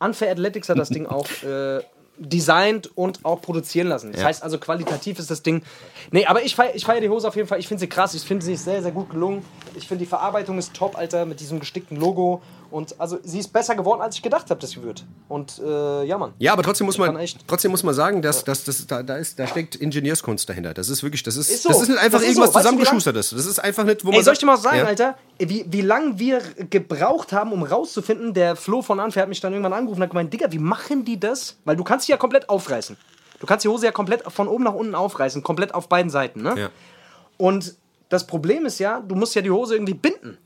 Unfair Athletics hat das Ding auch äh, designt und auch produzieren lassen. Das Ja. heißt also qualitativ ist das Ding. Nee, aber ich feiere ich feier die Hose auf jeden Fall. Ich finde sie krass. Ich finde sie sehr, sehr gut gelungen. Ich finde die Verarbeitung ist top, Alter, mit diesem gestickten Logo. Und also sie ist besser geworden, als ich gedacht habe, dass sie wird. Und äh, ja, Mann. Ja, aber trotzdem muss man, trotzdem muss man sagen, dass, dass, dass da, da, ist, da steckt Ingenieurskunst dahinter. Das ist wirklich, das ist, Ist so. das ist nicht einfach Das ist irgendwas so. Zusammengeschustertes. Das ist einfach nicht, wo man Ey, soll ich dir mal sagen, ja. Alter, wie, wie lange wir gebraucht haben, um rauszufinden, der Flo von Anfair hat mich dann irgendwann angerufen und hat gemeint, Digga, wie machen die das? Weil du kannst die ja komplett aufreißen. Du kannst die Hose ja komplett von oben nach unten aufreißen, komplett auf beiden Seiten, ne? Ja. Und das Problem ist ja, du musst ja die Hose irgendwie binden.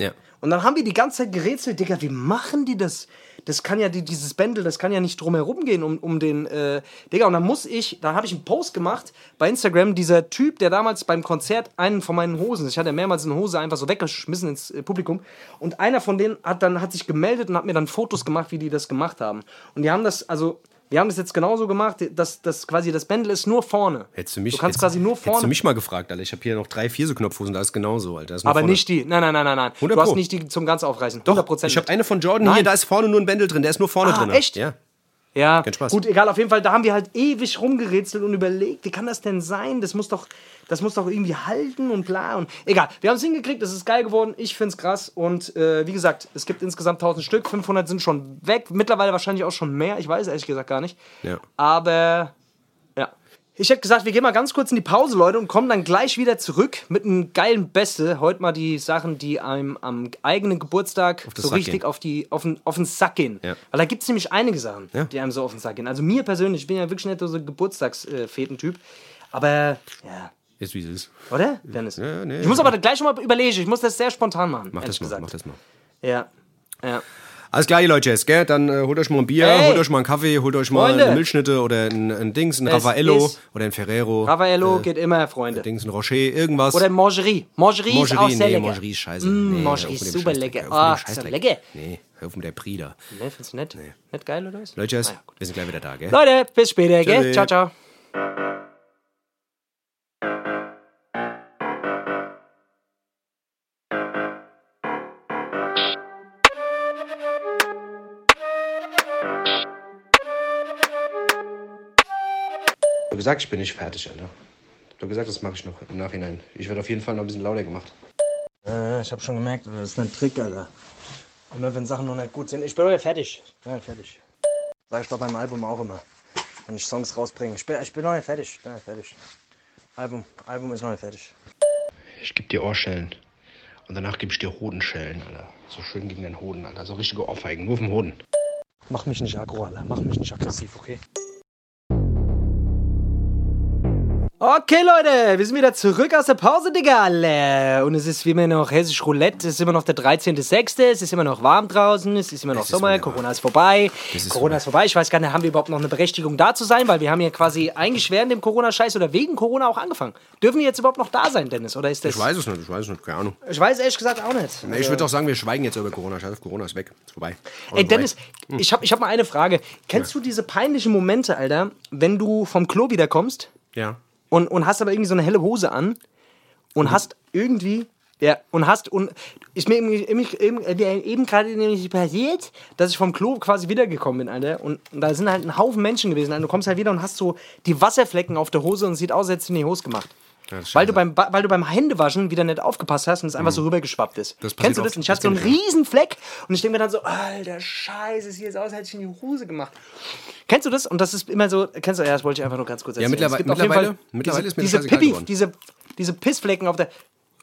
Ja. Und dann haben wir die ganze Zeit gerätselt, Digga, wie machen die das? Das kann ja, die, dieses Bändel, das kann ja nicht drumherum gehen um, um den, äh, Digga, und dann muss ich, da habe ich einen Post gemacht bei Instagram, dieser Typ, der damals beim Konzert einen von meinen Hosen, ich hatte mehrmals eine Hose einfach so weggeschmissen ins äh, Publikum, und einer von denen hat dann, hat sich gemeldet und hat mir dann Fotos gemacht, wie die das gemacht haben. Und die haben das, also, wir haben das jetzt genauso gemacht, dass, dass quasi das Bändel ist nur vorne. Hättest du mich, du kannst hättest, quasi nur Hättest du vorne. mich mal gefragt, Alter. Ich habe hier noch drei Vierse-Knopfhosen, da ist genauso, Alter. Ist Aber vorne. nicht die. Nein, nein, nein, nein, nein. 100 Du hast nicht die zum ganz aufreißen. Doch, 100%. ich habe eine von Jordan Nein. hier, da ist vorne nur ein Bändel drin, der ist nur vorne Ah, drin. echt? Ja. Ja, Kein Spaß. gut, egal, auf jeden Fall, da haben wir halt ewig rumgerätselt und überlegt, wie kann das denn sein? Das muss doch, das muss doch irgendwie halten und bla und egal. Wir haben es hingekriegt, es ist geil geworden, ich find's krass und äh, wie gesagt, es gibt insgesamt 1000 Stück, 500 sind schon weg, mittlerweile wahrscheinlich auch schon mehr, ich weiß ehrlich gesagt gar nicht. Ja. Aber ja. Ich hätte gesagt, wir gehen mal ganz kurz in die Pause, Leute, und kommen dann gleich wieder zurück mit einem geilen Beste. Heute mal die Sachen, die einem am eigenen Geburtstag so Sack richtig gehen. auf, die, auf, den, auf den Sack gehen. Ja. Weil da gibt es nämlich einige Sachen, Ja. die einem so auf den Sack gehen. Also mir persönlich, ich bin ja wirklich nicht so ein Geburtstagsfetentyp. Aber, ja, Ist wie es ist. oder, Dennis? Ja, nee, ich muss aber gleich mal überlegen, ich muss das sehr spontan machen. Mach das mal, gesagt. mach das mal. Ja, ja. Alles klar, ihr Leute, gell? Dann äh, holt euch mal ein Bier, Ey! holt euch mal einen Kaffee, holt euch mal Freunde! eine Milchschnitte oder ein, ein Dings, ein Es Raffaello ist- oder ein Ferrero. Raffaello geht immer, Freunde. Dings, ein Rocher, irgendwas. Oder Mangerie. Mangerie, ist auch Mangerie, sehr nee, lecker. Mangerie ist scheiße. Mm, nee, Mangerie ist super lecker. Ah, ist das Scheißdreck. lecker? Nee, hör auf mit der Prieder. Ne, findest du nett? Nicht geil, oder was? Leute, Ah, ja, wir sind gleich wieder da, gell? Leute, bis später, gell? Ciao, ciao. Gesagt, ich bin nicht fertig, Alter. Ich habe gesagt, das mache ich noch im Nachhinein. Ich werde auf jeden Fall noch ein bisschen lauter gemacht. Äh, ich habe schon gemerkt, das ist ein Trick, Alter. Immer wenn Sachen noch nicht gut sind. Ich bin noch fertig. Ja, fertig. Sag ich bei meinem Album auch immer. Wenn ich Songs rausbringe. Ich bin, ich bin noch nicht fertig. Ich bin noch nicht fertig. Album, Album ist noch nicht fertig. Ich gebe dir Ohrschellen. Und danach gebe ich dir Hodenschellen, Alter. So schön gegen den Hoden, Alter. So richtige Ohrfeigen, nur auf dem Hoden. Mach mich nicht aggro, Alter. Mach mich nicht aggressiv, okay? Okay, Leute, wir sind wieder zurück aus der Pause, Digga, alle. Und es ist wie immer noch hessisch Roulette. Es ist immer noch der 13.06. Es ist immer noch warm draußen. Es ist immer noch ist Sommer. wunderbar. Corona ist vorbei. Ist Corona ist vorbei. Ich weiß gar nicht, haben wir überhaupt noch eine Berechtigung da zu sein? Weil wir haben ja quasi eigentlich während dem Corona-Scheiß oder wegen Corona auch angefangen. Dürfen wir jetzt überhaupt noch da sein, Dennis? Oder ist das. Ich weiß es nicht, ich weiß es nicht, keine Ahnung. Ich weiß ehrlich gesagt auch nicht. Nee, ich würde auch sagen, wir schweigen jetzt über Corona. Scheiß auf Corona, ist weg. Ist vorbei. Ey, Dennis, ich habe ich hab mal eine Frage. Kennst du diese peinlichen Momente, Alter, wenn du vom Klo wiederkommst? Ja. Und, und hast aber irgendwie so eine helle Hose an und hast irgendwie ja und hast und ist mir eben, eben, eben, eben gerade nämlich passiert, dass ich vom Klo quasi wiedergekommen bin, Alter. Und, und da sind halt ein Haufen Menschen gewesen. Alter. Du kommst halt wieder und hast so die Wasserflecken auf der Hose und sieht aus, als hättest du die Hose gemacht. Weil, du beim, weil du beim Händewaschen wieder nicht aufgepasst hast und es einfach so rübergeschwappt ist. Kennst du das? Und ich hatte so einen riesen Fleck und ich denke mir dann so, alter Scheiße, sieht jetzt aus, als hätte ich in die Hose gemacht. Kennst du das? Und das ist immer so, kennst du, ja, das wollte ich einfach nur ganz kurz erzählen. mittlerweile- jeden mittlerweile- mittlerweile diese, ist mir diese Pipi, diese, diese Pissflecken auf der,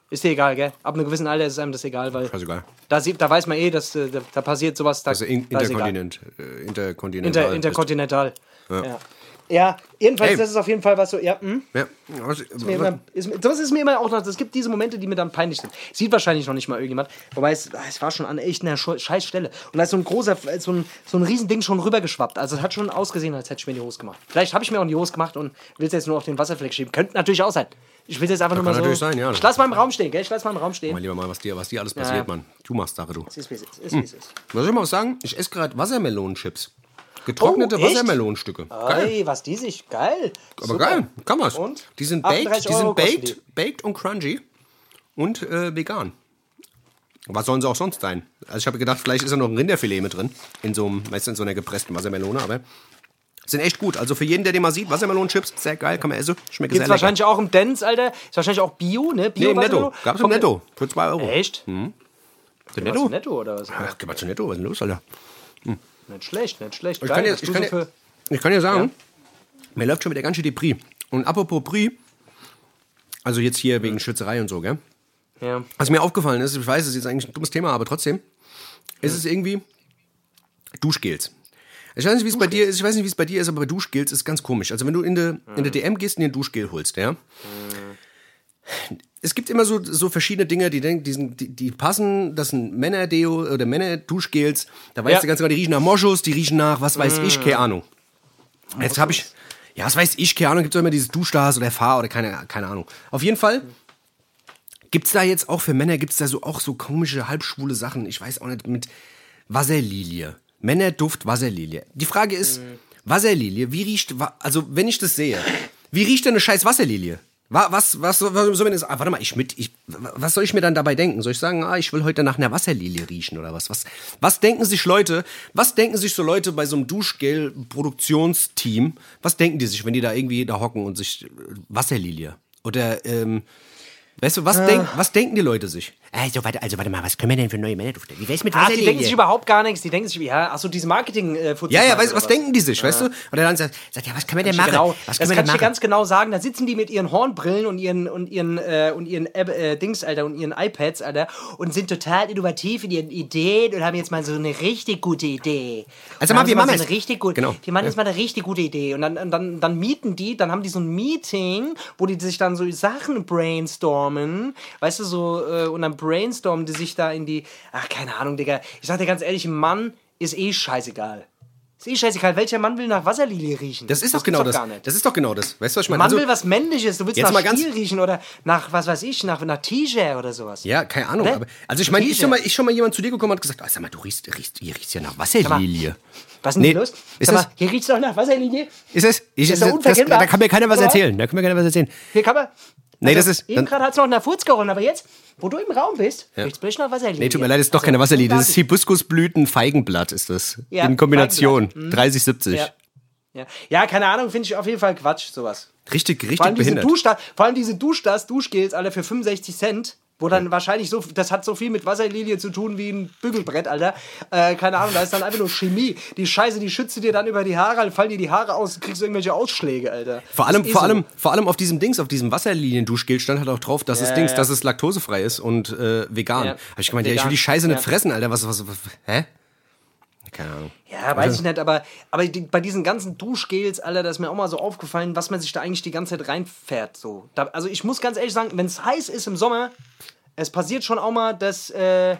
ist dir egal, gell? Ab einem gewissen Alter ist einem das egal, weil Scheißegal. da, sieht, da weiß man eh, dass äh, da, da passiert sowas. Da, Also in, da interkontinent, äh, interkontinental. Inter, interkontinental. Ja. Ja, jedenfalls, Ey. das ist auf jeden Fall was so, ja, hm? Ja. Was, mir immer, ist, das ist mir immer auch noch, es gibt diese Momente, die mir dann peinlich sind. Sieht wahrscheinlich noch nicht mal irgendjemand, wobei es, es war schon an echt einer scheiß Stelle. Und da ist so ein großer, so ein, so ein Riesending schon rübergeschwappt. Also es hat schon ausgesehen, als hätte ich mir die Hose gemacht. Vielleicht habe ich mir auch die Hose gemacht und will es jetzt nur auf den Wasserfleck schieben. Könnte natürlich auch sein. Ich will es jetzt einfach nur mal so. natürlich sein, ja. Ich lass mal im Raum stehen, gell? Ich lass mal im Raum stehen. Mein lieber Mann, was dir, was dir alles passiert, Ja. Mann. Du machst Sache, du. Es ist, wie es ist. ist, wie es ist. Soll ich mal was sagen? Ich esse gerade Wassermelonenchips. Getrocknete Oh? Wassermelonenstücke. Geil. Ey, was die sich, geil. Aber Super. geil, kann man's. Und? Die sind 38 baked, die sind baked, baked und crunchy und äh, vegan. Was sollen sie auch sonst sein? Also ich habe gedacht, vielleicht ist da noch ein Rinderfilet mit drin. In so, einem, weißt du, in so einer gepressten Wassermelone, aber sind echt gut. Also für jeden, der den mal sieht, Wassermelonenchips, sehr geil, kann man essen. Schmeckt sehr Gibt's lecker. wahrscheinlich auch im Dance, Alter. Ist wahrscheinlich auch Bio, ne? Bio Nee, im Netto. Gab's im Netto. Für 2 Euro. Echt? Im Was, Netto? Netto oder was? Ach, geh mal zu Netto, was ist denn los, Alter? Nicht schlecht, nicht schlecht. Ich Geil, kann, dir, was ich, kann so dir, ich kann dir sagen, mir läuft schon wieder ganz schön die Brie. Und apropos Brie, also jetzt hier wegen Schützerei und so, gell? Ja. Was mir aufgefallen ist, ich weiß, es ist jetzt eigentlich ein dummes Thema, aber trotzdem, ist es irgendwie Duschgels. Ich weiß nicht, wie es bei dir ist, ich weiß nicht, wie es bei dir ist, aber bei Duschgels ist es ganz komisch. Also wenn du in der in der DM gehst und dir ein Duschgel holst, ja. Es gibt immer so, so verschiedene Dinge, die, denken, die, sind, die, die passen. Das sind Männerdeo oder Männerduschgels. Da weißt Ja. du ganz genau, die riechen nach Moschus, die riechen nach, was weiß ich, keine Ahnung. Jetzt habe ich, ja, was weiß ich, keine Ahnung, gibt es immer dieses Duschstars oder Fahr oder keine, keine Ahnung. Auf jeden Fall Gibt's da jetzt auch für Männer, gibt's da so auch so komische, halbschwule Sachen? Ich weiß auch nicht, mit Wasserlilie. Männerduft Wasserlilie. Die Frage ist, Wasserlilie, wie riecht, also wenn ich das sehe, wie riecht denn eine scheiß Wasserlilie? Wa- Was, was, was soll mir das, ah, warte mal, ich mit, ich, was soll ich mir dann dabei denken? Soll ich sagen, ah, ich will heute nach einer Wasserlilie riechen oder was? Was, was denken sich Leute, was denken sich so Leute bei so einem Duschgel-Produktionsteam, was denken die sich, wenn die da irgendwie da hocken und sich äh, Wasserlilie? Oder, ähm, Weißt du, was, denk, was denken die Leute sich? Also warte, also warte mal, was können wir denn für neue Männerdufte? Wie wär's mit Ach, die denken sich überhaupt gar nichts. Die denken sich, ja, ach so, diese marketing äh, ja, ja, weißt, was denken die sich, weißt du? Oder dann sagt, sagt ja, was können wir denn machen? Genau, Was das kann ich dir ganz genau sagen. Da sitzen die mit ihren Hornbrillen und ihren und ihren äh, und ihren äh, äh, Dings, Alter, und ihren iPads, Alter, und sind total innovativ in ihren Ideen und haben jetzt mal so eine richtig gute Idee. Also Und mal, wir machen so eine richtig gut, Genau. Wir machen jetzt mal eine richtig gute Idee und dann, und dann dann mieten die, dann haben die so ein Meeting, wo die sich dann so Sachen brainstormen, weißt du so äh, und dann brainstormen die sich da in die, ach keine Ahnung, Digga. Ich sag dir ganz ehrlich, ein Mann ist eh scheißegal. Ist eh scheißegal, welcher Mann will nach Wasserlilie riechen? Das ist doch gibt's genau das. Nicht. Das ist doch genau das. Weißt du, was ich meine? Mann Also, will was Männliches, du willst nach Stiel riechen oder nach, was weiß ich, nach, nach T-Shirt oder sowas. ja, keine Ahnung. Oder? Aber, also ich meine, ich T-Shirt. schon mal, ich schon mal jemand zu dir gekommen und hat gesagt, ah, sag mal, du riechst, riechst, ihr riecht ja nach Wasserlilie. Was ist denn Nee, hier los? ist Sag das- mal, hier riecht's doch nach Wasserlinie. Ist es? Ich, ist doch das, unverkennbar. da kann mir keiner was erzählen. Da kann mir keiner was erzählen. Hier kann man. Nee, Also, das ist- Eben gerade hat's noch nach Furz geronnen, aber jetzt, wo du im Raum bist, riecht's plötzlich nach Wasserlinie. Nee, tut mir leid, das ist doch Also, keine Wasserlilie. Das ist unglaublich. Hibiskusblüten, Feigenblatt ist das. Ja, In Kombination. Mhm. 30, 70. Ja. Ja. ja, keine Ahnung, finde ich auf jeden Fall Quatsch, sowas. Richtig, Vor richtig diese behindert. Duschstars, vor allem diese Duschstars, Duschgels, alle für 65 Cent. Wo dann wahrscheinlich so, das hat so viel mit Wasserlilie zu tun wie ein Bügelbrett, Alter. Äh, keine Ahnung, da ist dann einfach nur Chemie. Die Scheiße, die schützt dir dann über die Haare, dann fallen dir die Haare aus, kriegst du irgendwelche Ausschläge, Alter. Vor allem, eh vor so. allem, vor allem auf diesem Dings, auf diesem Wasserlinien-Duschgel stand halt auch drauf, dass es Ja, Dings, ja. dass es laktosefrei ist und äh, vegan. Ja. Hab ich gemeint, ja, ich will Vegan. die Scheiße nicht fressen, Alter. Was, was, was, hä? Keine Ahnung. Ja, weiß ich nicht, aber, aber die, bei diesen ganzen Duschgels, Alter, da ist mir auch mal so aufgefallen, was man sich da eigentlich die ganze Zeit reinfährt. So. Da, also ich muss ganz ehrlich sagen, wenn es heiß ist im Sommer, es passiert schon auch mal, dass, äh,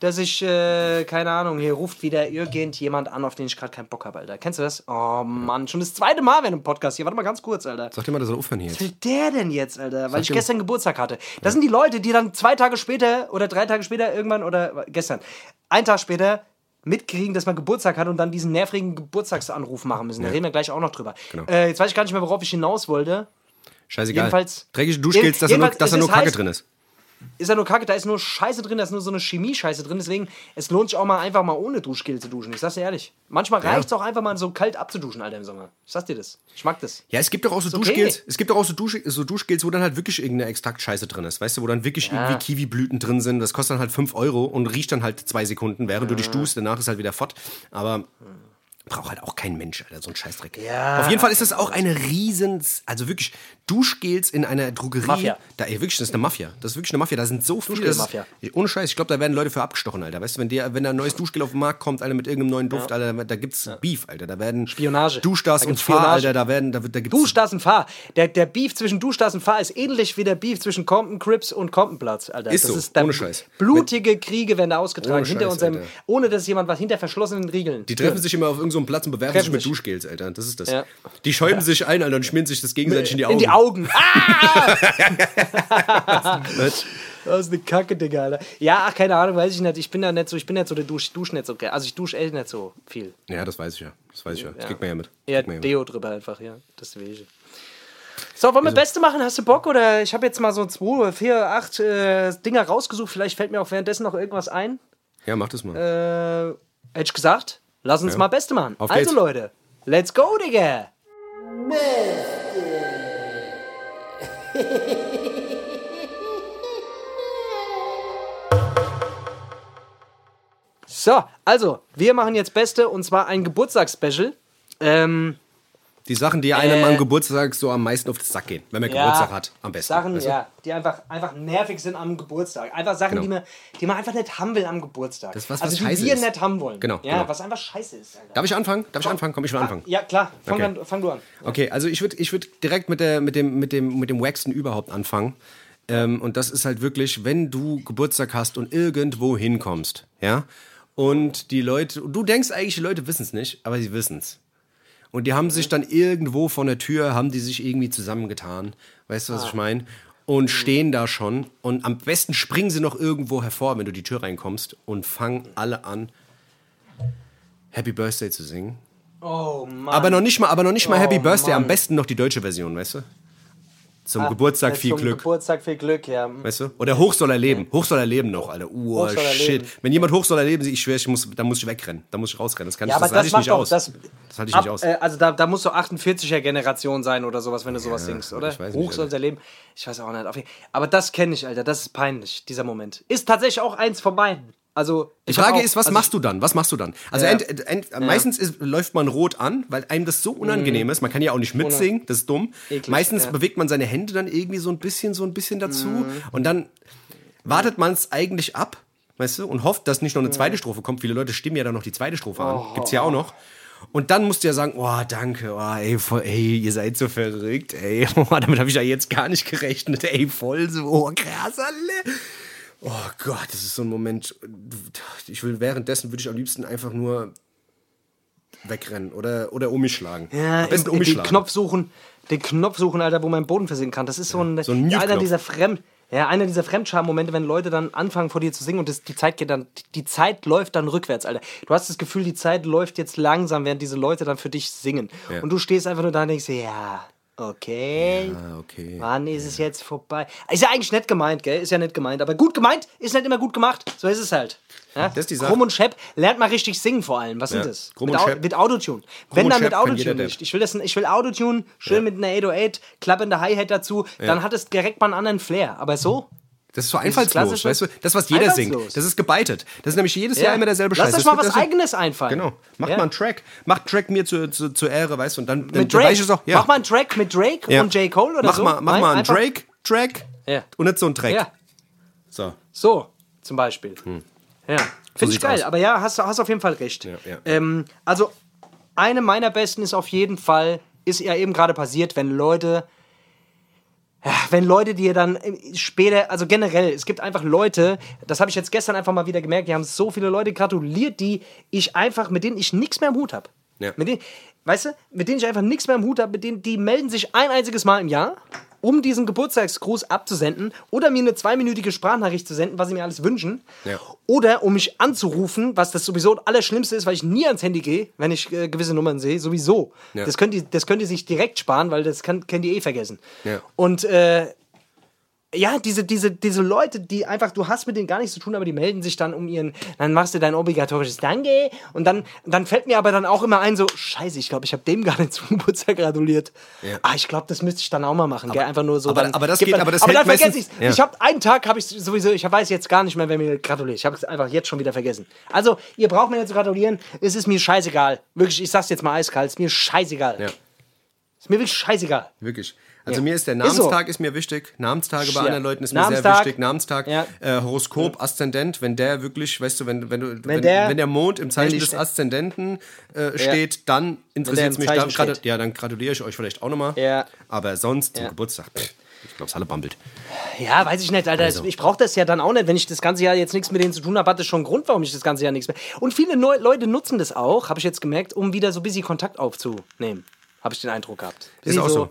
dass ich, äh, keine Ahnung, hier ruft wieder irgendjemand an, auf den ich gerade keinen Bock habe, Alter. Kennst du das? Oh Mann, schon das zweite Mal während dem Podcast hier. Warte mal ganz kurz, Alter. Sag dir mal, das soll aufhören hier Was will der denn jetzt, Alter? Weil ich ihm- gestern Geburtstag hatte. Das sind die Leute, die dann zwei Tage später oder drei Tage später irgendwann oder gestern, einen Tag später mitkriegen, dass man Geburtstag hat und dann diesen nervigen Geburtstagsanruf machen müssen. Da reden wir gleich auch noch drüber. Genau. Äh, jetzt weiß ich gar nicht mehr, worauf ich hinaus wollte. Scheißegal. Jedenfalls- Dreckige Duschgels, dass da nur, dass da nur Kacke heiß. drin ist. Ist ja nur Kacke, da ist nur Scheiße drin, da ist nur so eine Chemie-Scheiße drin. Deswegen, es lohnt sich auch mal einfach mal ohne Duschgel zu duschen. Ich sag's dir ehrlich. Manchmal reicht's auch einfach mal so kalt abzuduschen, Alter, im Sommer. Ich sag's dir das. Ich mag das. Ja, es gibt doch auch so okay. Duschgels, es gibt doch auch so, Dusch, so Duschgels, wo dann halt wirklich irgendeine Extrakt-Scheiße drin ist, weißt du, wo dann wirklich irgendwie Kiwiblüten drin sind, das kostet dann halt 5 Euro und riecht dann halt zwei Sekunden, während du dich duschst, danach ist halt wieder fort, aber braucht halt auch kein Mensch, Alter, so ein Scheißdreck. Ja. Auf jeden Fall ist das auch eine riesen, also wirklich, Duschgels in einer Drogerie. Mafia. Da, ey, wirklich, das ist eine Mafia. Das ist wirklich eine Mafia. Da sind so viele. das. Ohne Scheiß, ich glaube, da werden Leute für abgestochen, Alter. Weißt du, wenn, der, wenn da ein neues Duschgel auf den Markt kommt, Alter, mit irgendeinem neuen Duft, Alter, da gibt's Beef, Alter. Da werden Spionage. Duschdas Da und Fahr, Spionage. Alter, da werden, da, da gibt's. Duschdas und Fahr. Der, der Beef zwischen Duschdas und Fahr ist ähnlich wie der Beef zwischen Compton Crips und Comptonplatz, Alter. Ist das so, ist ohne Scheiß. Blutige Kriege werden da ausgetragen, Ohne hinter Scheiß, unserem, Alter. ohne dass jemand was hinter verschlossenen Riegeln. Die treffen sich immer auf irgendeinem Platz und bewerfen sich mit sich. Duschgels, Alter. Das ist das. Ja. Die schäumen sich ein, Alter, und schmieren sich das gegenseitig in die Augen. In die Augen. Ah! *laughs* Das ist eine Kacke, Digga, Alter. Ja, ach, keine Ahnung, weiß ich nicht. Ich bin da nicht so, ich bin nicht so der Dusch, Dusch nicht so, also ich dusche echt nicht so viel. Ja, das weiß ich ja. Das weiß ich ja. Das Ja. kriegt man ja mit. Kriegt man ja mit. Deo drüber einfach, ja. Deswegen. So, wollen wir Also Beste machen? Hast du Bock? Oder ich habe jetzt mal so zwei, vier, acht äh, Dinger rausgesucht. Vielleicht fällt mir auch währenddessen noch irgendwas ein. Ja, mach das mal. Äh, hätte ich gesagt, lass uns Ja. mal Beste machen. Auf also, geht's. Leute, let's go, Digga. So, also, wir machen jetzt Beste und zwar ein Geburtstagsspecial. Ähm, Die Sachen, die einem Äh, am Geburtstag so am meisten auf den Sack gehen, wenn man Ja, Geburtstag hat, am besten. Sachen, weißt du? ja, die einfach, einfach nervig sind am Geburtstag. Einfach Sachen, Genau. die, man, die man einfach nicht haben will am Geburtstag. Das, was- also was die scheiße wir ist. nicht haben wollen. Genau, Ja, genau. was einfach scheiße ist. Alter. Darf ich anfangen? Darf ich anfangen? Komm, ich will anfangen. Ja, klar. Fang, Okay. an, fang du an. Okay, also ich würde ich würd direkt mit, der, mit, dem, mit, dem, mit dem Waxen überhaupt anfangen. Ähm, und das ist halt wirklich, wenn du Geburtstag hast und irgendwo hinkommst, ja, und die Leute, du denkst eigentlich, die Leute wissen es nicht, aber sie wissen es. Und die haben sich dann irgendwo von der Tür, haben die sich irgendwie zusammengetan, weißt du, was ich meine? Und stehen da schon und am besten springen sie noch irgendwo hervor, wenn du die Tür reinkommst und fangen alle an, Happy Birthday zu singen. Oh Mann. Aber noch nicht mal, aber noch nicht mal Oh, Happy Birthday, am Mann. besten noch die deutsche Version, weißt du? Zum Geburtstag viel Zum Glück. Geburtstag viel Glück, ja. Weißt du? Oder hoch soll er leben. Hoch soll er leben noch, Alter. Uh, Hoch shit. Wenn jemand hoch soll er leben, ich schwöre, ich muss, dann muss ich wegrennen. Dann muss ich rausrennen. Das kann Ja, ich, das, das, halte ich nicht doch, aus. das, Das halte ich ab, nicht aus. Äh, also da, da musst du 48er Generation sein oder sowas, wenn du sowas singst, oder? nicht, Hoch soll er leben. Ich weiß auch nicht. Aber das kenne ich, Alter. Das ist peinlich, dieser Moment. Ist tatsächlich auch eins von beiden. Also, Die Frage auch, ist, was also machst du dann? Was machst du dann? Also Ja. ent, ent, meistens ist, läuft man rot an, weil einem das so unangenehm ist. Man kann ja auch nicht mitsingen, das ist dumm. Mhm. Eklig, meistens ja. bewegt man seine Hände dann irgendwie so ein bisschen, so ein bisschen dazu Mhm. und dann wartet man es eigentlich ab, weißt du, und hofft, dass nicht noch eine zweite Mhm. Strophe kommt. Viele Leute stimmen ja dann noch die zweite Strophe an. Oh. Gibt's ja auch noch. Und dann musst du ja sagen, oh, danke, oh, ey, voll, ey, ihr seid so verrückt, ey, *laughs* oh, damit habe ich ja jetzt gar nicht gerechnet, ey, voll so, oh, krass, alle. Oh Gott, das ist so ein Moment. Ich will währenddessen würde ich am liebsten einfach nur wegrennen oder, oder um mich schlagen. Ja, am besten um mich den schlagen. Knopf suchen, den Knopf suchen, Alter, wo man Boden versinken kann. Das ist so ein, so ein einer dieser Fremd, ja, einer dieser Fremdscham-Momente, wenn Leute dann anfangen vor dir zu singen und das, die Zeit geht dann, die Zeit läuft dann rückwärts, Alter. Du hast das Gefühl, die Zeit läuft jetzt langsam, während diese Leute dann für dich singen. Ja. Und du stehst einfach nur da und denkst, ja, okay. Ah, okay. Wann ist es jetzt vorbei? Ist ja eigentlich nett gemeint, gell? Ist ja nett gemeint. Aber gut gemeint ist nicht immer gut gemacht. So ist es halt. Ja? Das ist die Sache. Krumm und Shep lernt mal richtig singen vor allem. Was Ja. sind das? Krumm mit, und Au Shep. mit Autotune. Wenn und dann mit Autotune nicht. Ich will, das, ich will Autotune, schön mit einer 808, klappende Hi-Hat dazu. Dann hat es direkt mal einen anderen Flair. Aber so? Das ist so einfallslos, weißt du? Das, was jeder singt, das ist gebeitet. Das ist nämlich jedes Jahr immer derselbe Lass Scheiß. euch Das mal was das- Eigenes einfallen. Genau. Macht Ja? mal einen Track. Macht einen Track mir zu, zu, zur Ehre, weißt du? Und dann, dann Mit dann Drake. weiß ich es auch. Ja. Mach mal einen Track mit Drake Ja. und J. Cole oder mach so. Mal, mach Nein, mal einen Drake-Track Ja. und nicht so einen Track. Ja. So. So, zum Beispiel. Ja. Finde ich Hm. sieht's geil, aus. aber ja, hast, du- hast auf jeden Fall recht. Ja, ja. Ähm, also, eine meiner besten ist auf jeden Fall, ist ja eben gerade passiert, wenn Leute. Wenn Leute dir dann äh, später, also generell, es gibt einfach Leute, das habe ich jetzt gestern einfach mal wieder gemerkt, die haben so viele Leute gratuliert, die ich einfach, mit denen ich nichts mehr im Hut habe. Ja. Mit denen, weißt du, mit denen ich einfach nichts mehr im Hut habe, mit denen, die melden sich ein einziges Mal im Jahr, um diesen Geburtstagsgruß abzusenden oder mir eine zweiminütige Sprachnachricht zu senden, was sie mir alles wünschen. Ja. Oder um mich anzurufen, was das sowieso das Allerschlimmste ist, weil ich nie ans Handy gehe, wenn ich äh, gewisse Nummern sehe, sowieso. Ja. Das, könnt ihr, das könnt ihr sich direkt sparen, weil das kann, könnt ihr eh vergessen. Ja. Und äh, ja, diese, diese, diese Leute, die einfach, du hast mit denen gar nichts zu tun, aber die melden sich dann um ihren, dann machst du dein obligatorisches Danke und dann, dann fällt mir aber dann auch immer ein, so, scheiße, ich glaube, ich habe dem gar nicht *laughs* zum Geburtstag gratuliert. Ja. Ah, ich glaube, das müsste ich dann auch mal machen, gell? Einfach nur so. aber- dann, aber das geht- dann, aber das aber dann vergesse meistens- ich ja. Ich habe einen Tag, habe ich sowieso, ich weiß jetzt gar nicht mehr, wer mir gratuliert. Ich habe es einfach jetzt schon wieder vergessen. Also, ihr braucht mir nicht zu gratulieren, es ist mir scheißegal. Wirklich, ich sag's jetzt mal eiskalt, es ist mir scheißegal. Ja. Ist Ist mir wirklich scheißegal. Wirklich. Also Ja. mir ist der Ist so. Namenstag ist mir wichtig. Namenstage bei Ja. anderen Leuten ist mir Namenstag. sehr wichtig. Namenstag, Ja. äh, Horoskop, Aszendent, wenn der wirklich, weißt du, wenn, wenn, du, wenn, der- wenn der Mond im Zeichen des Aszendenten äh, steht, dann interessiert es mich. Dann, steht. ja, dann gratuliere ich euch vielleicht auch nochmal. Ja. Aber sonst zum. Geburtstag, pff, ich glaube, es alle bammelt. Ja, weiß ich nicht, Alter. Also. Ich brauche das ja dann auch nicht. Wenn ich das ganze Jahr jetzt nichts mit denen zu tun habe, hat das schon einen Grund, warum ich das ganze Jahr nichts mehr. Und viele Neu Leute nutzen das auch, habe ich jetzt gemerkt, um wieder so ein bisschen Kontakt aufzunehmen. Habe ich den Eindruck gehabt. Ist auch so.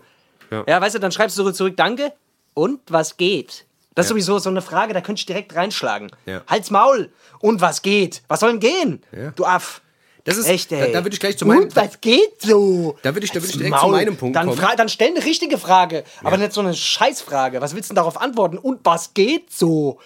Ja. Ja, weißt du, dann schreibst du zurück, danke. Und was geht? Das ist Ja. sowieso so eine Frage, da könnte ich direkt reinschlagen. Ja. Halt's Maul. Und was geht? Was soll denn gehen? Ja. Du Aff. Das ist- Echt, ey. da- da würde ich gleich zu meinem- Und was geht so? Da würde ich- da würde ich direkt zu Maul. meinem Punkt dann kommen. Dann stell eine richtige Frage, aber nicht so eine Scheißfrage. Was willst du denn darauf antworten? Und was geht so?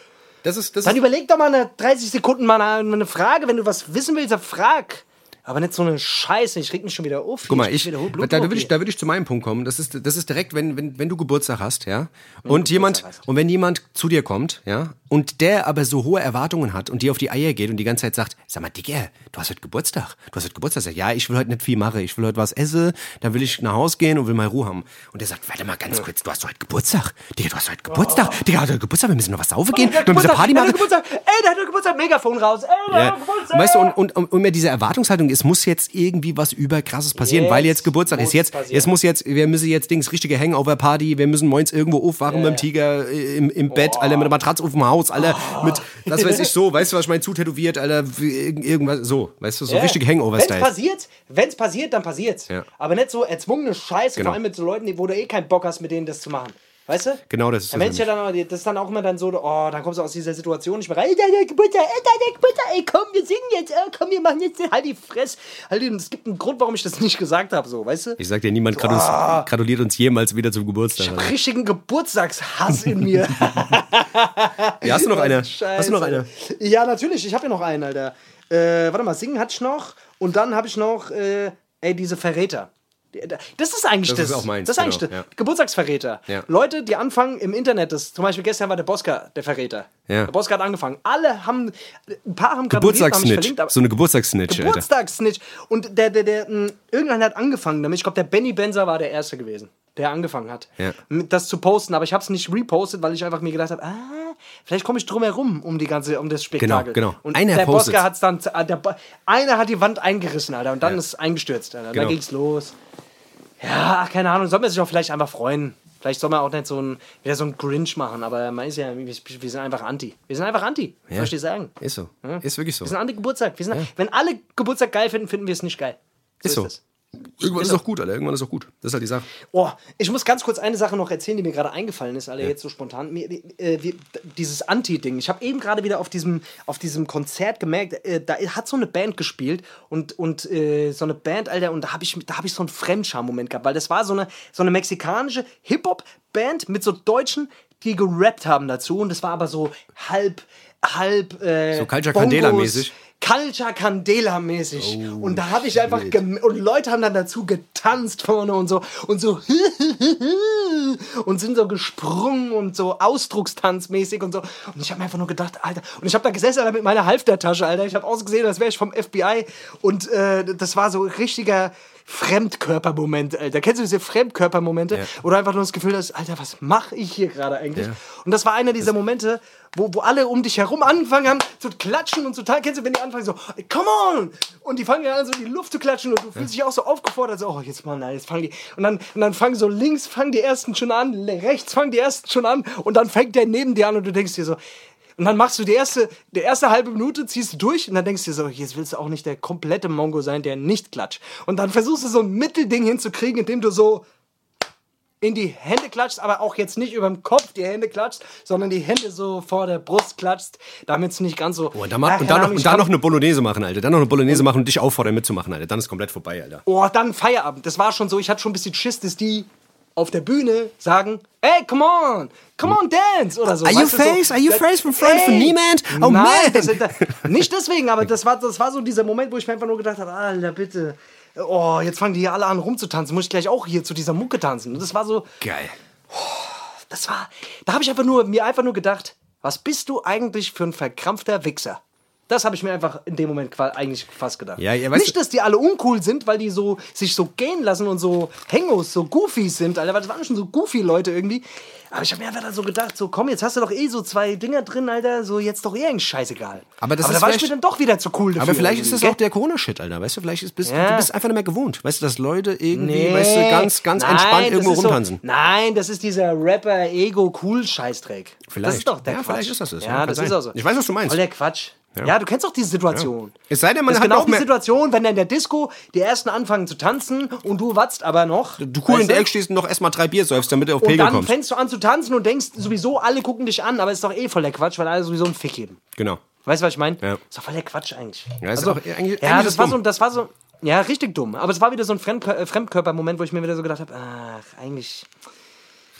Das ist, das Dann ist, überleg doch mal eine 30 Sekunden mal eine, eine Frage. Wenn du was wissen willst, dann frag. Aber nicht so eine Scheiße. Ich reg mich schon wieder auf. Guck mal, ich, hohe da, will ich, da will ich zu meinem Punkt kommen. Das ist, das ist direkt, wenn, wenn, wenn du Geburtstag hast, ja, und jemand, und wenn jemand zu dir kommt, ja, und der aber so hohe Erwartungen hat und dir auf die Eier geht und die ganze Zeit sagt, sag mal, Digga, du hast heute Geburtstag, du hast heute Geburtstag. Sag, ja, ich will heute nicht viel machen, ich will heute was essen, dann will ich nach Hause gehen und will mal Ruhe haben. Und der sagt, warte mal ganz kurz, du hast heute Geburtstag. Digga, du hast heute Geburtstag. Digga, du hast heute Geburtstag, wir müssen noch was saufen gehen, Oh. Der hat wir müssen Geburtstag, Party machen. Geburtstag. Ey, der hat Geburtstag. Megafon raus. Ey, der Ja. hat Geburtstag. Weißt du, und, und, und immer diese Erwartungshaltung, es muss jetzt irgendwie was überkrasses passieren, Jetzt weil jetzt Geburtstag ist. Jetzt, passieren. jetzt muss jetzt, wir müssen jetzt Dings, richtige Hangover-Party, wir müssen morgens irgendwo aufwachen mit dem Tiger äh, im, im Bett, alle mit der Matratze auf dem Haus, alle mit, das weiß ich so, weißt du, was ich meine, zutätowiert, alle irgendwas, so, weißt du, so Ja. richtige Wenn's Hangover-Style. passiert, wenn's passiert, dann passiert's. Ja. Aber nicht so erzwungene Scheiße, Genau. vor allem mit so Leuten, wo du eh keinen Bock hast, mit denen das zu machen. Weißt du? Genau, das ist wenn's ja dann, das ist dann auch immer dann so, oh, dann kommst du aus dieser Situation nicht mehr rein. Ey, deine Geburtstag, ey, deine Geburtstag, ey, komm, wir singen jetzt, ey, komm, wir machen jetzt, halt die Fresse. Halt, es gibt einen Grund, warum ich das nicht gesagt habe, so, weißt du? Ich sag dir, niemand gratu- gratuliert uns jemals wieder zum Geburtstag. Alter. Richtigen Geburtstagshass in mir. *laughs* Ja, hast du noch *laughs* eine? Scheiße. Hast du noch eine? Ja, natürlich, ich habe ja noch einen, Alter. Äh, warte mal, singen hatte ich noch und dann habe ich noch, äh, ey, diese Verräter. Das ist eigentlich Das das. ist auch meins, Das ist eigentlich genau, das. ja. Geburtstagsverräter. Ja. Leute, die anfangen im Internet, das, zum Beispiel gestern war der Boska der Verräter. Ja. Der Boska hat angefangen. Alle haben, ein paar haben Geburtstagssnitch. So eine Geburtstagssnitch. Geburtstagssnitch. Und der, der, der, mh, irgendwann hat angefangen damit. Ich glaube, der Benny Benzer war der Erste gewesen, der angefangen hat, Ja. das zu posten. Aber ich habe es nicht repostet, weil ich einfach mir gedacht habe, ah, vielleicht komme ich drum herum um die ganze, um das Spektakel. Genau, genau. Und Einer der. Boska hat es dann, ah, der, einer hat die Wand eingerissen, Alter, und dann Ja. ist es eingestürzt, Alter. Genau. Da ging's los. Ja, keine Ahnung, soll man sich auch vielleicht einfach freuen. Vielleicht soll man auch nicht so ein, wieder so ein Grinch machen, aber man ist ja, wir, sind einfach anti. Wir sind einfach anti, Ja. soll ich dir sagen. Ist so. Ist wirklich so. Wir sind anti-Geburtstag. Wir sind, Wenn alle Geburtstag geil finden, finden wir es nicht geil. Ist so. es. Irgendwann ist auch gut, Alter. Irgendwann ist auch gut. Das ist halt die Sache. Oh, ich muss ganz kurz eine Sache noch erzählen, die mir gerade eingefallen ist, Alter, jetzt so spontan. Mir, äh, wir, dieses Anti-Ding. Ich habe eben gerade wieder auf diesem, auf diesem Konzert gemerkt, äh, da hat so eine Band gespielt und, und äh, so eine Band, Alter, und da habe ich, da hab ich so einen Fremdscham-Moment gehabt, weil das war so eine, so eine mexikanische Hip-Hop-Band mit so Deutschen, die gerappt haben dazu und das war aber so halb, halb. Äh, So Culture Candela-mäßig. Culture Candela mäßig. Oh, und da habe ich einfach gem- und Leute haben dann dazu getanzt vorne und so und so *laughs* und sind so gesprungen und so Ausdruckstanzmäßig und so. Und ich habe mir einfach nur gedacht, Alter, und ich habe da gesessen Alter, mit meiner Halftertasche, Alter. Ich habe ausgesehen, als wäre ich vom FBI und äh, das war so richtiger Fremdkörpermoment, Alter. Kennst du diese Fremdkörpermomente, Ja. wo du einfach nur das Gefühl hast, Alter, was mache ich hier gerade eigentlich? Und das war einer dieser Momente, wo, wo alle um dich herum angefangen haben zu klatschen und zu teilen. Kennst du, wenn die anfangen so, come on! Und die fangen ja an, so in die Luft zu klatschen und du fühlst dich auch so aufgefordert, so, oh, jetzt mal, nein, jetzt fangen die. Und dann, und dann fangen so links, fangen die ersten schon an, rechts fangen die ersten schon an und dann fängt der neben dir an und du denkst dir so, und dann machst du die erste, die erste halbe Minute, ziehst du durch und dann denkst du dir so, jetzt willst du auch nicht der komplette Mongo sein, der nicht klatscht. Und dann versuchst du so ein Mittelding hinzukriegen, indem du so in die Hände klatschst, aber auch jetzt nicht über dem Kopf die Hände klatschst, sondern die Hände so vor der Brust klatschst, damit es nicht ganz so. Oh, und dann, Ja, und dann, noch, und dann noch eine Bolognese machen, Alter. Dann noch eine Bolognese machen und dich auffordern mitzumachen, Alter. Dann ist komplett vorbei, Alter. Oh, dann Feierabend. Das war schon so, ich hatte schon ein bisschen Schiss, dass die auf der Bühne sagen, hey, come on, come on, dance oder so. Are you du, so, face? Are you face from front Ey! niemand? Oh, Nein, man. Das, das, nicht deswegen, aber das war, das war so dieser Moment, wo ich mir einfach nur gedacht habe, Alter, bitte. Oh, jetzt fangen die hier alle an rumzutanzen. Muss ich gleich auch hier zu dieser Mucke tanzen. Und das war so, Geil. das war, da habe ich einfach nur, mir einfach nur gedacht, was bist du eigentlich für ein verkrampfter Wichser? Das habe ich mir einfach in dem Moment eigentlich fast gedacht. Ja, ja, weißt Nicht, dass die alle uncool sind, weil die so sich so gehen lassen und so Hengos, so Goofies sind, Alter. Weil das waren schon so Goofy-Leute irgendwie. Aber ich habe mir einfach dann so gedacht, so komm, jetzt hast du doch eh so zwei Dinger drin, Alter. So jetzt doch eh eigentlich scheißegal. Aber das da ist war ich mir dann doch wieder zu cool dafür. Aber vielleicht ist das auch der Corona-Shit, Alter. Weißt du, vielleicht ist, bist, Ja. du bist einfach nicht mehr gewohnt. Weißt du, dass Leute irgendwie, Nee. weißt du, ganz, ganz Nein, entspannt irgendwo ist so- rumtanzen. nein, das ist dieser Rapper-Ego-Cool-Scheißdreck. Vielleicht. Das ist doch der Ja, Quatsch. vielleicht ist das das. Ja, das sein. ist auch so. Ich weiß, was du meinst. Voll der Quatsch. Ja, du kennst doch diese Situation. Es sei denn, man das ist hat genau auch die. Situation, wenn dann in der Disco die ersten anfangen zu tanzen und du watzt aber noch. Du cool in der Ecke stehst und noch erstmal drei Bier säufst, damit du auf Und Pegel dann kommst. fängst du an zu tanzen und denkst sowieso, alle gucken dich an, aber ist doch eh voll der Quatsch, weil alle sowieso einen Fick geben. Genau. Weißt du, was ich meine? Ja. Ist doch voll der Quatsch eigentlich. Ja, ist Also, auch eigentlich- ja das war so, das war so, ja, richtig dumm. Aber es war wieder so ein äh, Fremdkörper-Moment, wo ich mir wieder so gedacht habe, ach, eigentlich,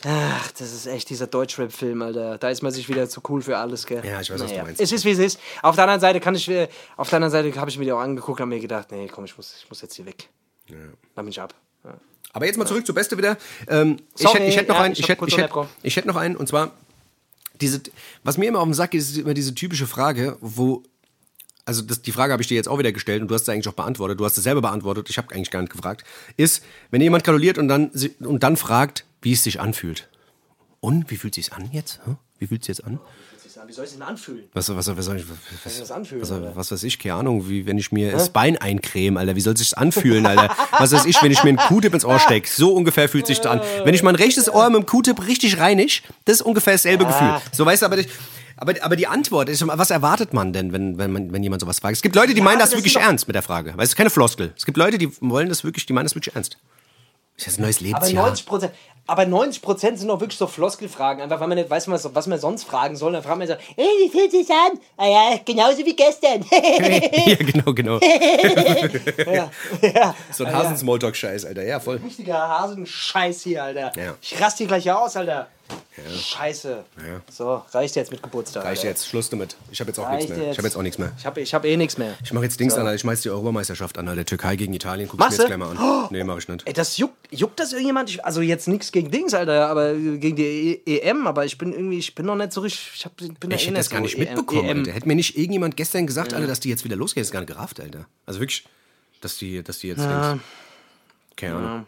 ach, das ist echt dieser Deutschrap-Film, Alter. Da ist man sich wieder zu cool für alles, gell? Ja, ich weiß, was du meinst. Es ist, wie es ist. Auf der anderen Seite kann ich, äh, auf der anderen Seite habe ich mir die auch angeguckt und mir gedacht, nee, komm, ich muss, ich muss jetzt hier weg. Ja. Dann bin ich ab. Ja. Aber jetzt mal zurück zur Beste wieder. Ähm, ich Sorry, hätte ich hätt noch ja, einen, ich hätte ich hätt, ich hätt noch einen, und zwar, diese, was mir immer auf den Sack geht, ist immer diese typische Frage, wo, also das, die Frage habe ich dir jetzt auch wieder gestellt und du hast sie eigentlich auch beantwortet, du hast es selber beantwortet, ich habe eigentlich gar nicht gefragt, ist, wenn jemand gratuliert und dann, und dann fragt, wie es sich anfühlt. Und, wie fühlt es sich an jetzt? Wie fühlt es jetzt an? Wie soll ich es denn anfühlen? Was, was, was, soll ich, was, das anfühlen, was, was weiß ich, keine Ahnung, wie wenn ich mir das Bein eincreme, Alter. Wie soll es sich anfühlen, Alter? Was weiß ich, wenn ich mir einen Q-Tip ins Ohr stecke? So ungefähr fühlt sich das an. Wenn ich mein rechtes Ohr mit dem Q-Tip richtig reinig, das ist ungefähr dasselbe Gefühl. So weißt du, aber, die- aber, aber die Antwort ist, was erwartet man denn, wenn, wenn, man, wenn jemand sowas fragt? Es gibt Leute, die meinen das, aber das wirklich ernst mit der Frage. Weißt du, keine Floskel. Es gibt Leute, die wollen das wirklich, die meinen das wirklich ernst. Ist jetzt ein neues Aber Lebensjahr. 90 Prozent, aber 90 Prozent sind doch wirklich so Floskelfragen. Einfach, weil man nicht weiß, was, was man sonst fragen soll. Dann fragt man so, ey, wie fühlt sich an? Ah ja, genauso wie gestern. *laughs* ja, genau, genau. *laughs* ja, ja. So ein Hasen-Smalltalk-Scheiß, Alter. Ja, voll. Richtiger Hasenscheiß hier, Alter. Ja. Ich raste hier gleich aus, Alter. Scheiße. Ja. So, reicht jetzt mit Geburtstag. Reicht jetzt, Schluss damit. Ich habe jetzt auch Reicht nichts mehr. Ich jetzt. habe jetzt auch nichts mehr. Ich habe ich hab eh nichts mehr. Ich mache jetzt Dings an, Alter. ich schmeiß die Europameisterschaft an, Alter. Türkei gegen Italien. Guck's mir Machst jetzt gleich mal an. Nee, mach ich nicht. Ey, das juckt, juckt das irgendjemand? Ich, also jetzt nichts gegen Dings, Alter, aber gegen die e EM, aber ich bin irgendwie, ich bin noch nicht so richtig, ich hab, bin da Ich eh hätte das gar so nicht EM mitbekommen, EM. Alter. Hätte mir nicht irgendjemand gestern gesagt, Alter, dass die jetzt wieder losgehen. Das ist gar nicht gerafft, Alter. Also wirklich, dass die, dass die jetzt Dings. Keine Ahnung.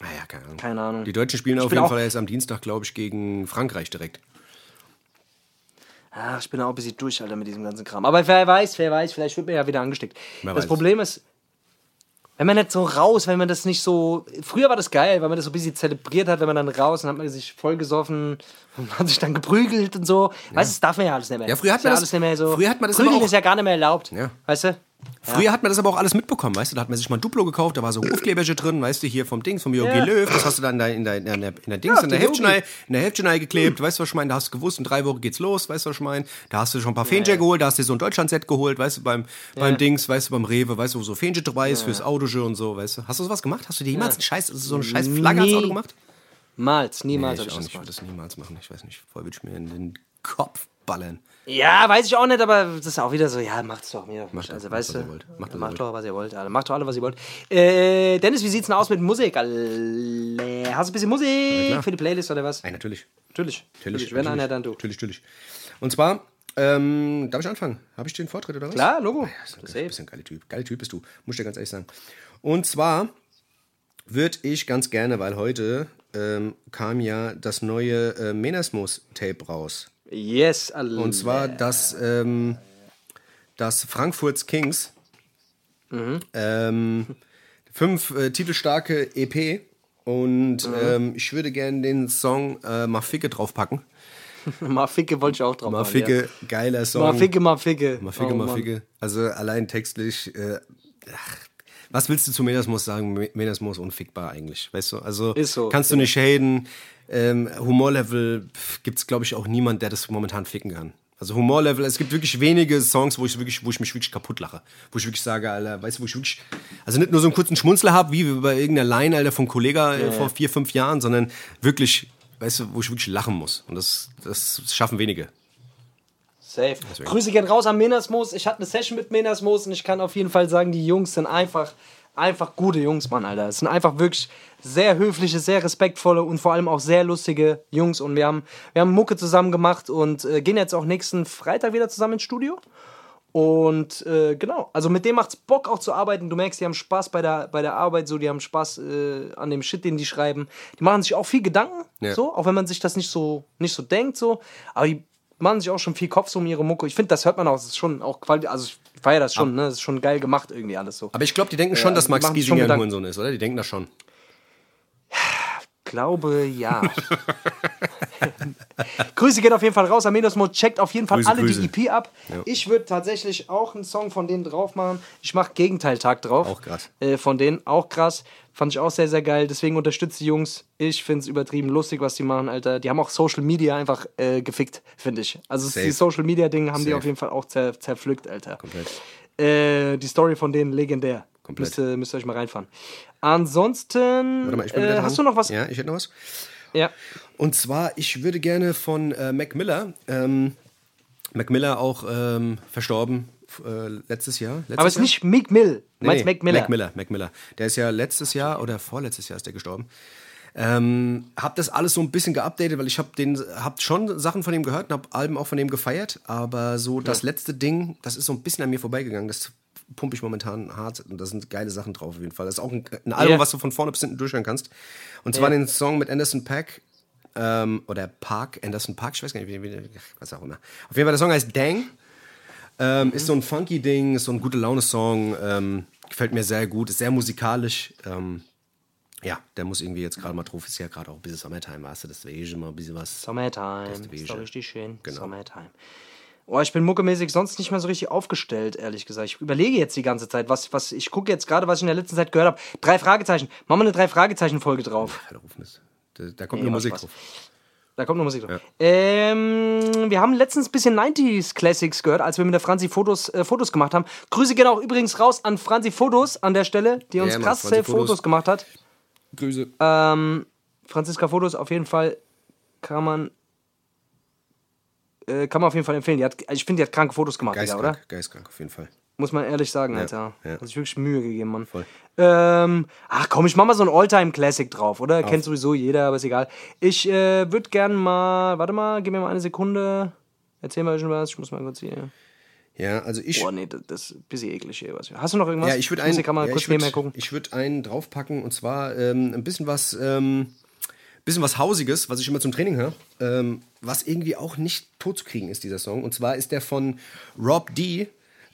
Ah ja, keine Ahnung. Keine Ahnung. Die Deutschen spielen auf bin jeden Fall erst am Dienstag, glaube ich, gegen Frankreich direkt. Ach, ich bin auch ein bisschen durch, Alter, mit diesem ganzen Kram. Aber wer weiß, wer weiß, vielleicht wird mir ja wieder angesteckt. Wer das weiß. Problem ist, wenn man nicht so raus, wenn man das nicht so. Früher war das geil, weil man das so ein bisschen zelebriert hat, wenn man dann raus und hat man sich vollgesoffen und *laughs* hat sich dann geprügelt und so. Weißt du, das darf man ja alles nicht mehr. Ja, früher hat man ja das- alles nicht mehr so. früher hat man das Prügeln auch- ist ja gar nicht mehr erlaubt. Ja. Weißt du? Früher hat man das aber auch alles mitbekommen, weißt du? Da hat man sich mal ein Duplo gekauft, da war so Aufkleberchen drin, weißt du, hier vom Dings, vom Jogi Ja. Löw. Das hast du dann in der, in der, in der, in der Dings, Ja, in der Yogi. in der Heftchen geklebt, weißt du, was ich meine? Da hast du gewusst, in drei Wochen geht's los, weißt du, was ich meine? Da hast du schon ein paar Fähnchen geholt, da hast du dir so ein Deutschland-Set geholt, weißt du, beim, beim Dings, weißt du, beim Rewe, weißt du, wo so Fähnchen dabei ist fürs Auto und so, weißt du. Hast du sowas gemacht? Hast du dir jemals einen Scheiß, so eine scheiß Flagge ans. Auto gemacht? Niemals, niemals Nee, hab ich auch nicht, ich würde das niemals machen, ich weiß nicht, voll würde ich mir in den Kopf ballern. Ja, weiß ich auch nicht, aber das ist auch wieder so, ja, macht's doch mir. Macht also, doch, weißt macht, was du, ihr wollt. Macht, macht, ihr wollt. doch, was ihr wollt, Alter. Macht doch alle, was ihr wollt. Äh, Dennis, wie sieht's denn aus mit Musik? Alter? Hast du ein bisschen Musik klar. für die Playlist oder was? Nein, natürlich. Natürlich. Natürlich, Wenn natürlich. einer, dann du. Natürlich, natürlich. Und zwar, ähm, darf ich anfangen? Habe ich den Vortritt oder was? Klar, Logo. Das ist ein bisschen ein geiler Typ. Geiler Typ bist du, muss ich dir ganz ehrlich sagen. Und zwar würde ich ganz gerne, weil heute ähm, kam ja das neue äh, Menasmus-Tape raus. Yes, Alter. Und zwar das, ähm, das Frankfurts Kings. Ähm, fünf äh, titelstarke EP. Und ähm, ich würde gerne den Song äh, Maficke draufpacken. *laughs* Maficke wollte ich auch drauf machen, Maficke, geiler Ja. Song. Maficke, Maficke. Maficke, Oh. Maficke. Also allein textlich. Äh, ach, was willst du zu Menasmus sagen? Me- Menasmus unfickbar eigentlich, weißt du? Also Ist so, kannst du nicht shaden. Ähm, Humorlevel gibt es, glaube ich, auch niemand, der das momentan ficken kann. Also Humorlevel, es gibt wirklich wenige Songs, wo ich wirklich, wo ich mich wirklich kaputt lache. Wo ich wirklich sage, Alter, weißt du, wo ich wirklich, also nicht nur so einen kurzen Schmunzler habe, wie bei irgendeiner Line, Alter, vom Kollega äh, vor vier, fünf Jahren, sondern wirklich, weißt du, wo ich wirklich lachen muss. Und das, das schaffen wenige. Safe. Grüße gehen raus an Menasmus. Ich hatte eine Session mit Menasmus und ich kann auf jeden Fall sagen, die Jungs sind einfach, einfach gute Jungs, Mann, Alter. Es sind einfach wirklich sehr höfliche, sehr respektvolle und vor allem auch sehr lustige Jungs. Und wir haben, wir haben Mucke zusammen gemacht und äh, gehen jetzt auch nächsten Freitag wieder zusammen ins Studio. Und äh, genau, also mit dem macht's Bock auch zu arbeiten. Du merkst, die haben Spaß bei der, bei der Arbeit, so, die haben Spaß äh, an dem Shit, den die schreiben. Die machen sich auch viel Gedanken, Ja. so, auch wenn man sich das nicht so, nicht so denkt, so. Aber die machen sich auch schon viel Kopf so um ihre Mucke. Ich finde, das hört man auch, das ist schon auch quali- also ich feiere das schon, ne? Das ist schon geil gemacht irgendwie alles so. Aber ich glaube, die denken schon, Ja, dass Max Giesinger ein. Hurensohn ist, oder? Die denken das schon. glaube ja. *laughs* *laughs* Grüße gehen auf jeden Fall raus. Aminos Mode checkt auf jeden Fall Grüße, alle Grüße. die EP ab. Ich würde tatsächlich auch einen Song von denen drauf machen. Ich mache Gegenteiltag drauf. Auch krass. Äh, von denen auch krass. Fand ich auch sehr, sehr geil. Deswegen unterstütze die Jungs. Ich finde es übertrieben lustig, was die machen, Alter. Die haben auch Social Media einfach äh, gefickt, finde ich. Also Safe. die Social Media Dinge haben die Safe. auf jeden Fall auch zer zerpflückt, Alter. Komplett. Äh, die Story von denen legendär. Komplett. Müsst, ihr- müsst ihr euch mal reinfahren. Ansonsten, Warte mal, ich bin äh, wieder hast du noch was? Ja, ich hätte noch was. Ja. Und zwar, ich würde gerne von äh, Mac Miller, ähm, Mac Miller auch ähm, verstorben äh, letztes Jahr. Letztes Aber es ist nicht Meek Mill. Nee, Meinst nee, Mac Miller? Mac Miller, Mac Miller. Der ist ja letztes Jahr oder vorletztes Jahr ist der gestorben. Ähm, hab das alles so ein bisschen geupdatet, weil ich hab den, hab schon Sachen von ihm gehört und hab Alben auch von ihm gefeiert, aber so das letzte Ding, das ist so ein bisschen an mir vorbeigegangen. Das pumpe ich momentan hart und da sind geile Sachen drauf auf jeden Fall. Das ist auch ein, ein Album, Ja. was du von vorne bis hinten durchhören kannst. Und zwar Ja. den Song mit Anderson Pack ähm, oder Park, Anderson Park, ich weiß gar nicht, wie, wie, was auch immer. Auf jeden Fall, der Song heißt Dang. Ähm, Ist so ein funky Ding, ist so ein gute Laune-Song. Ähm, gefällt mir sehr gut, ist sehr musikalisch. Ähm, ja, der muss irgendwie jetzt gerade mal drauf. Ist ja gerade auch ein bisschen Summertime, weißt du, deswegen mal ein bisschen was. Summertime. Das Ist, ist doch richtig schön. Genau. Summertime. Oh, ich bin muckemäßig sonst nicht mehr so richtig aufgestellt, ehrlich gesagt. Ich überlege jetzt die ganze Zeit, was, was ich gucke jetzt gerade, was ich in der letzten Zeit gehört habe. Drei Fragezeichen. Machen wir eine drei Fragezeichen Folge drauf. Da, da kommt Nee, nur Musik Spaß. drauf. Da kommt noch Musik drauf. Ähm, wir haben letztens ein bisschen 90s Classics gehört, als wir mit der Franzi Fotos, äh, Fotos gemacht haben. Grüße gehen auch übrigens raus an Franzi Fotos an der Stelle, die uns Ja, Mann, krass Franzi safe Fotos. Fotos gemacht hat. Grüße. Ähm, Franziska Fotos auf jeden Fall kann man äh, kann man auf jeden Fall empfehlen. Die hat, also ich finde, die hat kranke Fotos gemacht, Digga, oder? Geistkrank, geistkrank, auf jeden Fall. Muss man ehrlich sagen, Alter. ja. Hat sich wirklich Mühe gegeben, Mann. Voll. Ähm, ach komm, ich mach mal so ein Alltime-Classic drauf, oder? Kennt sowieso jeder, aber ist egal. Ich äh, würde gern mal, warte mal, gib mir mal eine Sekunde. Erzähl mal schon was, ich muss mal kurz hier. Ja, also ich. Boah, nee, das, das ist ein bisschen eklig hier. Was. Hast du noch irgendwas? Ja, ich würde einen, ja, kurz ich würd, ich würd einen draufpacken und zwar ähm, ein bisschen was, ähm, bisschen was Hausiges, was ich immer zum Training höre, ähm, was irgendwie auch nicht tot zu kriegen ist, dieser Song. Und zwar ist der von Rob D.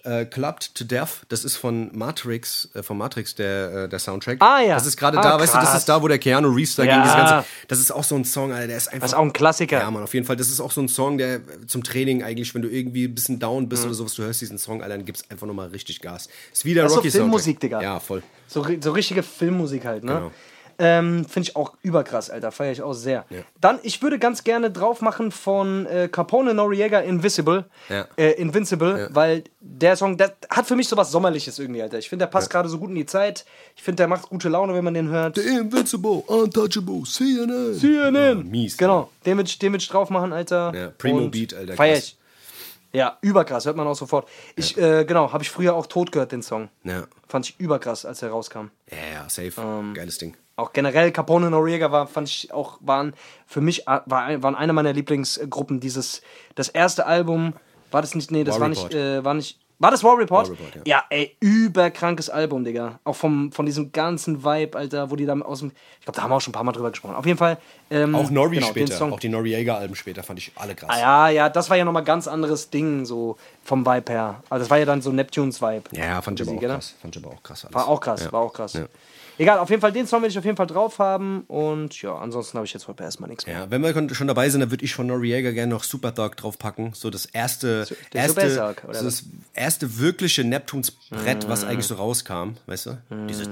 Äh, Clubbed to Death, das ist von Matrix, äh, von Matrix der, äh, der Soundtrack. Ah, ja. Das ist gerade Ah, da, weißt du, das krass. ist da, wo der Keanu Reeves da Ja. gegen das Ganze. Das ist auch so ein Song, Alter, der ist einfach. Das ist auch ein Klassiker. Ja, Mann, auf jeden Fall. Das ist auch so ein Song, der zum Training eigentlich, wenn du irgendwie ein bisschen down bist oder sowas, du hörst diesen Song, Alter, dann gibst einfach nochmal richtig Gas. Ist wie der Das ist so Filmmusik. Digga. Ja, voll. So, so richtige Filmmusik halt, ne? Genau. Ähm, Finde ich auch überkrass, Alter. Feiere ich auch sehr. Dann, ich würde ganz gerne drauf machen von äh, Capone Noriega Invisible. Ja. Äh, Invincible, weil der Song, der hat für mich so was Sommerliches irgendwie, Alter. Ich finde, der passt gerade so gut in die Zeit. Ich finde, der macht gute Laune, wenn man den hört. Invincible, Untouchable, CNN. CNN. mies. Genau, den ich, will ich drauf machen, Alter. Ja, Primo Und Beat, Alter, Feier ich. Ja, überkrass, hört man auch sofort. Ich, äh, genau, habe ich früher auch tot gehört, den Song. Ja. Fand ich überkrass, als er rauskam. Ja, ja, safe. Ähm, Geiles Ding. Auch generell Capone und Noriega war, fand ich auch, waren für mich, äh, war, waren eine meiner Lieblingsgruppen. Dieses, das erste Album, war das nicht, nee, das War war Report. nicht, äh, war nicht, war das War Report? War Report, ja. ey, überkrankes Album, Digga. Auch vom, von diesem ganzen Vibe, Alter, wo die da aus dem, ich glaube, da haben wir auch schon ein paar Mal drüber gesprochen. Auf jeden Fall. Ähm, Auch Nori genau, später, Song. auch die Noriega-Alben später fand ich alle krass. Ah, ja, ja, das war ja nochmal ganz anderes Ding, so vom Vibe her. Also das war ja dann so Neptunes-Vibe. Ja, fand ich aber auch krass. Fand ich aber auch krass alles. War auch krass, Ja. war auch krass. Ja. Egal, auf jeden Fall, den Song will ich auf jeden Fall drauf haben. Und ja, ansonsten habe ich jetzt heute erstmal nichts mehr. Ja, wenn wir schon dabei sind, dann würde ich von Noriega gerne noch Superdog draufpacken. So das erste, der erste, oder so das erste wirkliche Neptuns-Brett, was eigentlich so rauskam, weißt du? Dieses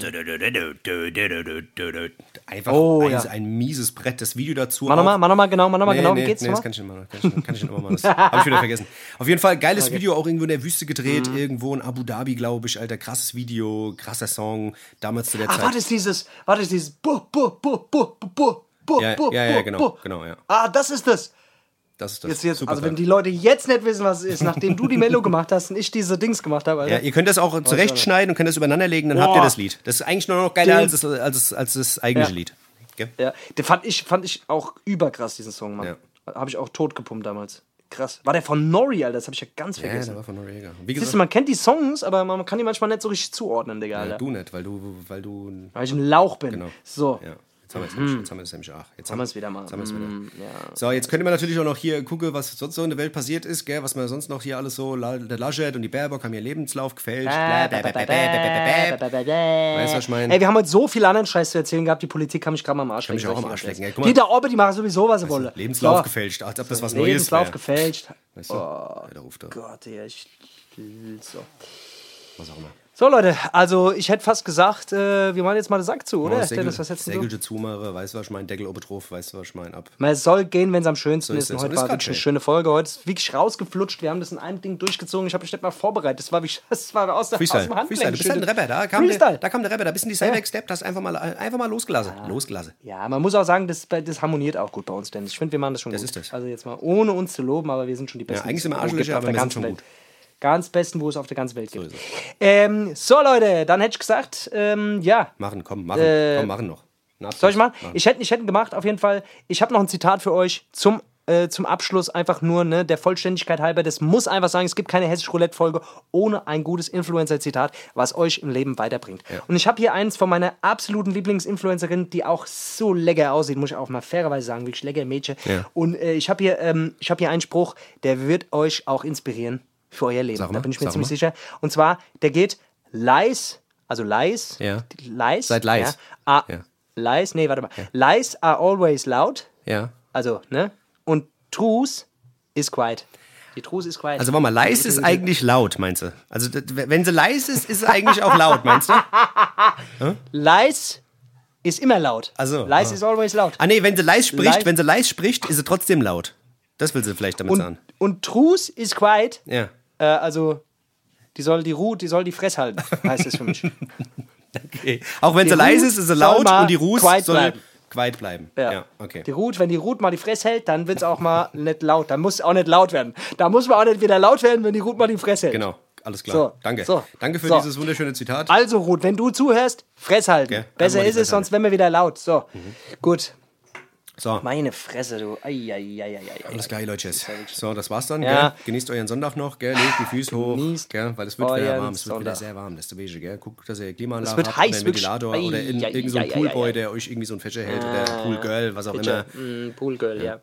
einfach Oh, ein, ja. ein mieses Brett. Das Video dazu. Mach nochmal, mach nochmal genau, mach nochmal Nee, genau, nee, wie geht's nee, nochmal? das kann ich nicht mal. Kann ich, kann ich nicht immer mal. Das hab ich wieder vergessen. Auf jeden Fall, geiles Video, auch irgendwo in der Wüste gedreht, Mhm. irgendwo in Abu Dhabi, glaube ich, Alter. Krasses Video, krasser Song, damals zu der Ah, Zeit. War das dieses, war das dieses bu, bu, bu, bu, bu, bu, bu, Ja, bu, ja, ja, genau, bu. genau, ja. Ah, das ist das. Das ist das. Jetzt, jetzt, also wenn die Leute jetzt nicht wissen, was es ist, nachdem du die Mello *laughs* gemacht hast und ich diese Dings gemacht habe, Alter. Ja, ihr könnt das auch zurechtschneiden und könnt das übereinander legen, dann habt ihr Boah. das Lied. Das ist eigentlich nur noch geiler als das, als, als das eigentliche Ja. Lied. Gell? Ja, den fand ich, fand ich auch überkrass, diesen Song, Mann. Ja. Habe ich auch tot gepumpt damals. Krass. War der von Nori, Alter? Das habe ich ja ganz Ja, vergessen. der war von Noriega. Wie Siehst du, gesagt, man kennt die Songs, aber man kann die manchmal nicht so richtig zuordnen, Digga, ja, Alter. du nicht, weil du, weil du. Weil ich ein Lauch bin. Genau. So, Ja, jetzt haben wir es nämlich. Jetzt haben wir es nämlich auch. Jetzt haben wir es wieder mal. Jetzt haben es wieder. Mm, ja. So, jetzt könnte man natürlich auch noch hier gucken, was sonst so in der Welt passiert ist, gell? was man sonst noch hier alles so, La- der Laschet und die Baerbock haben ihr Lebenslauf gefälscht. Weißt du, was ich meine? Ey, wir haben heute so viel anderen Scheiß zu erzählen gehabt, die Politik kann mich gerade mal am Arsch Kann mich lecken, auch am Arsch lecken. Guck mal. Die da oben, die machen sowieso, was sie wollen. Lebenslauf so. gefälscht, als ob das was Neues Lebenslauf wäre. gefälscht. Weißt du? Ja, da ruft er. Gott, ey, ich... So. Was auch immer. So, Leute, also ich hätte fast gesagt, äh, wir machen jetzt mal den Sack zu, oder? Segel, Dennis, was hättest du? Zumache, weißt du, was ich meine? Deckel oben drauf, weißt du, was ich meine? Ab. Man soll gehen, wenn es am schönsten ist ist. Und heute war wirklich eine schön. schöne Folge. Heute ist wirklich rausgeflutscht. Wir haben das in einem Ding durchgezogen. Ich habe mich nicht mal vorbereitet. Das war, wie, das war aus, der, aus Freestyle, dem Handgelenk. Freestyle. Du bist halt ein Rapper, da kam, Freestyle. der, da kam der Rapper, da bist du in die Seite gesteppt, hast einfach mal, einfach mal losgelassen. Losgelassen. Ja, man muss auch sagen, das, das harmoniert auch gut bei uns, Dennis. Ich finde, wir machen das schon Das gut. ist das. Also jetzt mal, ohne uns zu loben, aber wir sind schon die Besten. eigentlich sind wir Arschlöcher, aber wir sind schon Welt. gut. Ganz Besten, wo es auf der ganzen Welt gibt. es. ähm, so, Leute, dann hätte ich gesagt, ähm, ja, Machen, komm, machen, komm, machen noch. Soll ich machen? Ich hätte ich hätte gemacht, auf jeden Fall. Ich habe noch ein Zitat für euch zum, äh, zum Abschluss, einfach nur ne, der Vollständigkeit halber. Das muss einfach sagen, es gibt keine hessische Roulette-Folge ohne ein gutes Influencer-Zitat, was euch im Leben weiterbringt. Und ich habe hier eins von meiner absoluten Lieblingsinfluencerin, die auch so lecker aussieht, muss ich auch mal fairerweise sagen, wirklich lecker Mädchen. Ja. Und äh, ich habe hier, ähm, ich hab hier einen Spruch, der wird euch auch inspirieren für euer Leben. Sag Da mal, bin ich mir ziemlich mal. sicher. Und zwar, der geht Lies, also Lies, Ja. Lies, Seid leis. Ja, ah, Ja. Lies, nee, warte mal. Lies are always loud. Ja. Also, ne? Und Truth is quiet. Die Truth is quiet. Also warte mal, leise ist *laughs* eigentlich laut, meinst du? Also wenn sie leise ist, ist sie eigentlich auch laut, meinst du? *laughs* Lies ist immer laut. Ach so, Lies ah. is always loud. Ah nee, wenn sie leise spricht, Leis- wenn sie leise spricht, ist sie trotzdem laut. Das will sie vielleicht damit Und, sagen. und Truth is quiet. Ja. Äh, also, die soll die Ruhe, die soll die Fress halten, heißt es für mich. *laughs* Okay. Auch wenn sie leise ist, ist sie laut und die Ruhe soll bleiben. quiet bleiben. Ja. Ja, okay. Die Ruth, wenn die Ruth mal die Fresse hält, dann wird es auch mal *laughs* nicht laut. Dann muss es auch nicht laut werden. Da muss man auch nicht wieder laut werden, wenn die Ruth mal die Fresse hält. Genau, alles klar. So, Danke. so, Danke für so. dieses wunderschöne Zitat. Also, Ruth, wenn du zuhörst, Fress halten. Gell? Besser die ist es, sonst werden wir wieder laut. So, gut. So, Meine Fresse, du. Eieieiei. alles klar, Leute. So, das war's dann. Ja. Genießt euren Sonntag noch, gell? Legt die Füße hoch, Genießt gell? weil es wird wieder warm. Es wird wieder sehr warm, desto besser, gell? Guckt, dass ihr Klimaanlage Es wird habt heiß, oder einen. Ventilator oder in, Ei, irgend so ei, einen ei, Poolboy, ei, ei. der euch irgendwie so ein Fächer hält oder Poolgirl, was auch immer. Mm, Poolgirl, ja.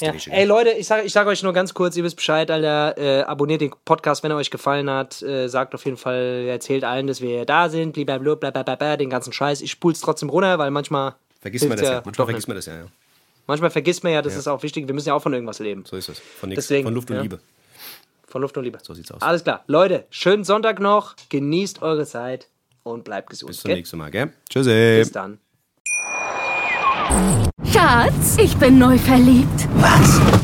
Ja. Ey? Leute, ich sage ich sag euch nur ganz kurz, ihr wisst Bescheid, Alter, äh, abonniert den Podcast, wenn er euch gefallen hat, äh, sagt auf jeden Fall, erzählt allen, dass wir da sind, blablabla, blablabla, den ganzen Scheiß. Ich spul's trotzdem runter, weil manchmal Vergisst man das ja. Manchmal vergisst man das ja, ja. Manchmal vergisst man ja, das ist auch wichtig, wir müssen ja auch von irgendwas leben. So ist es. Von nichts. Deswegen, Von Luft und ja. Liebe. Von Luft und Liebe. So sieht's aus. Alles klar. Leute, schönen Sonntag noch, genießt eure Zeit und bleibt gesund. Bis zum gell? nächsten Mal, gell? Tschüssi. Bis dann. Schatz, ich bin neu verliebt. Was?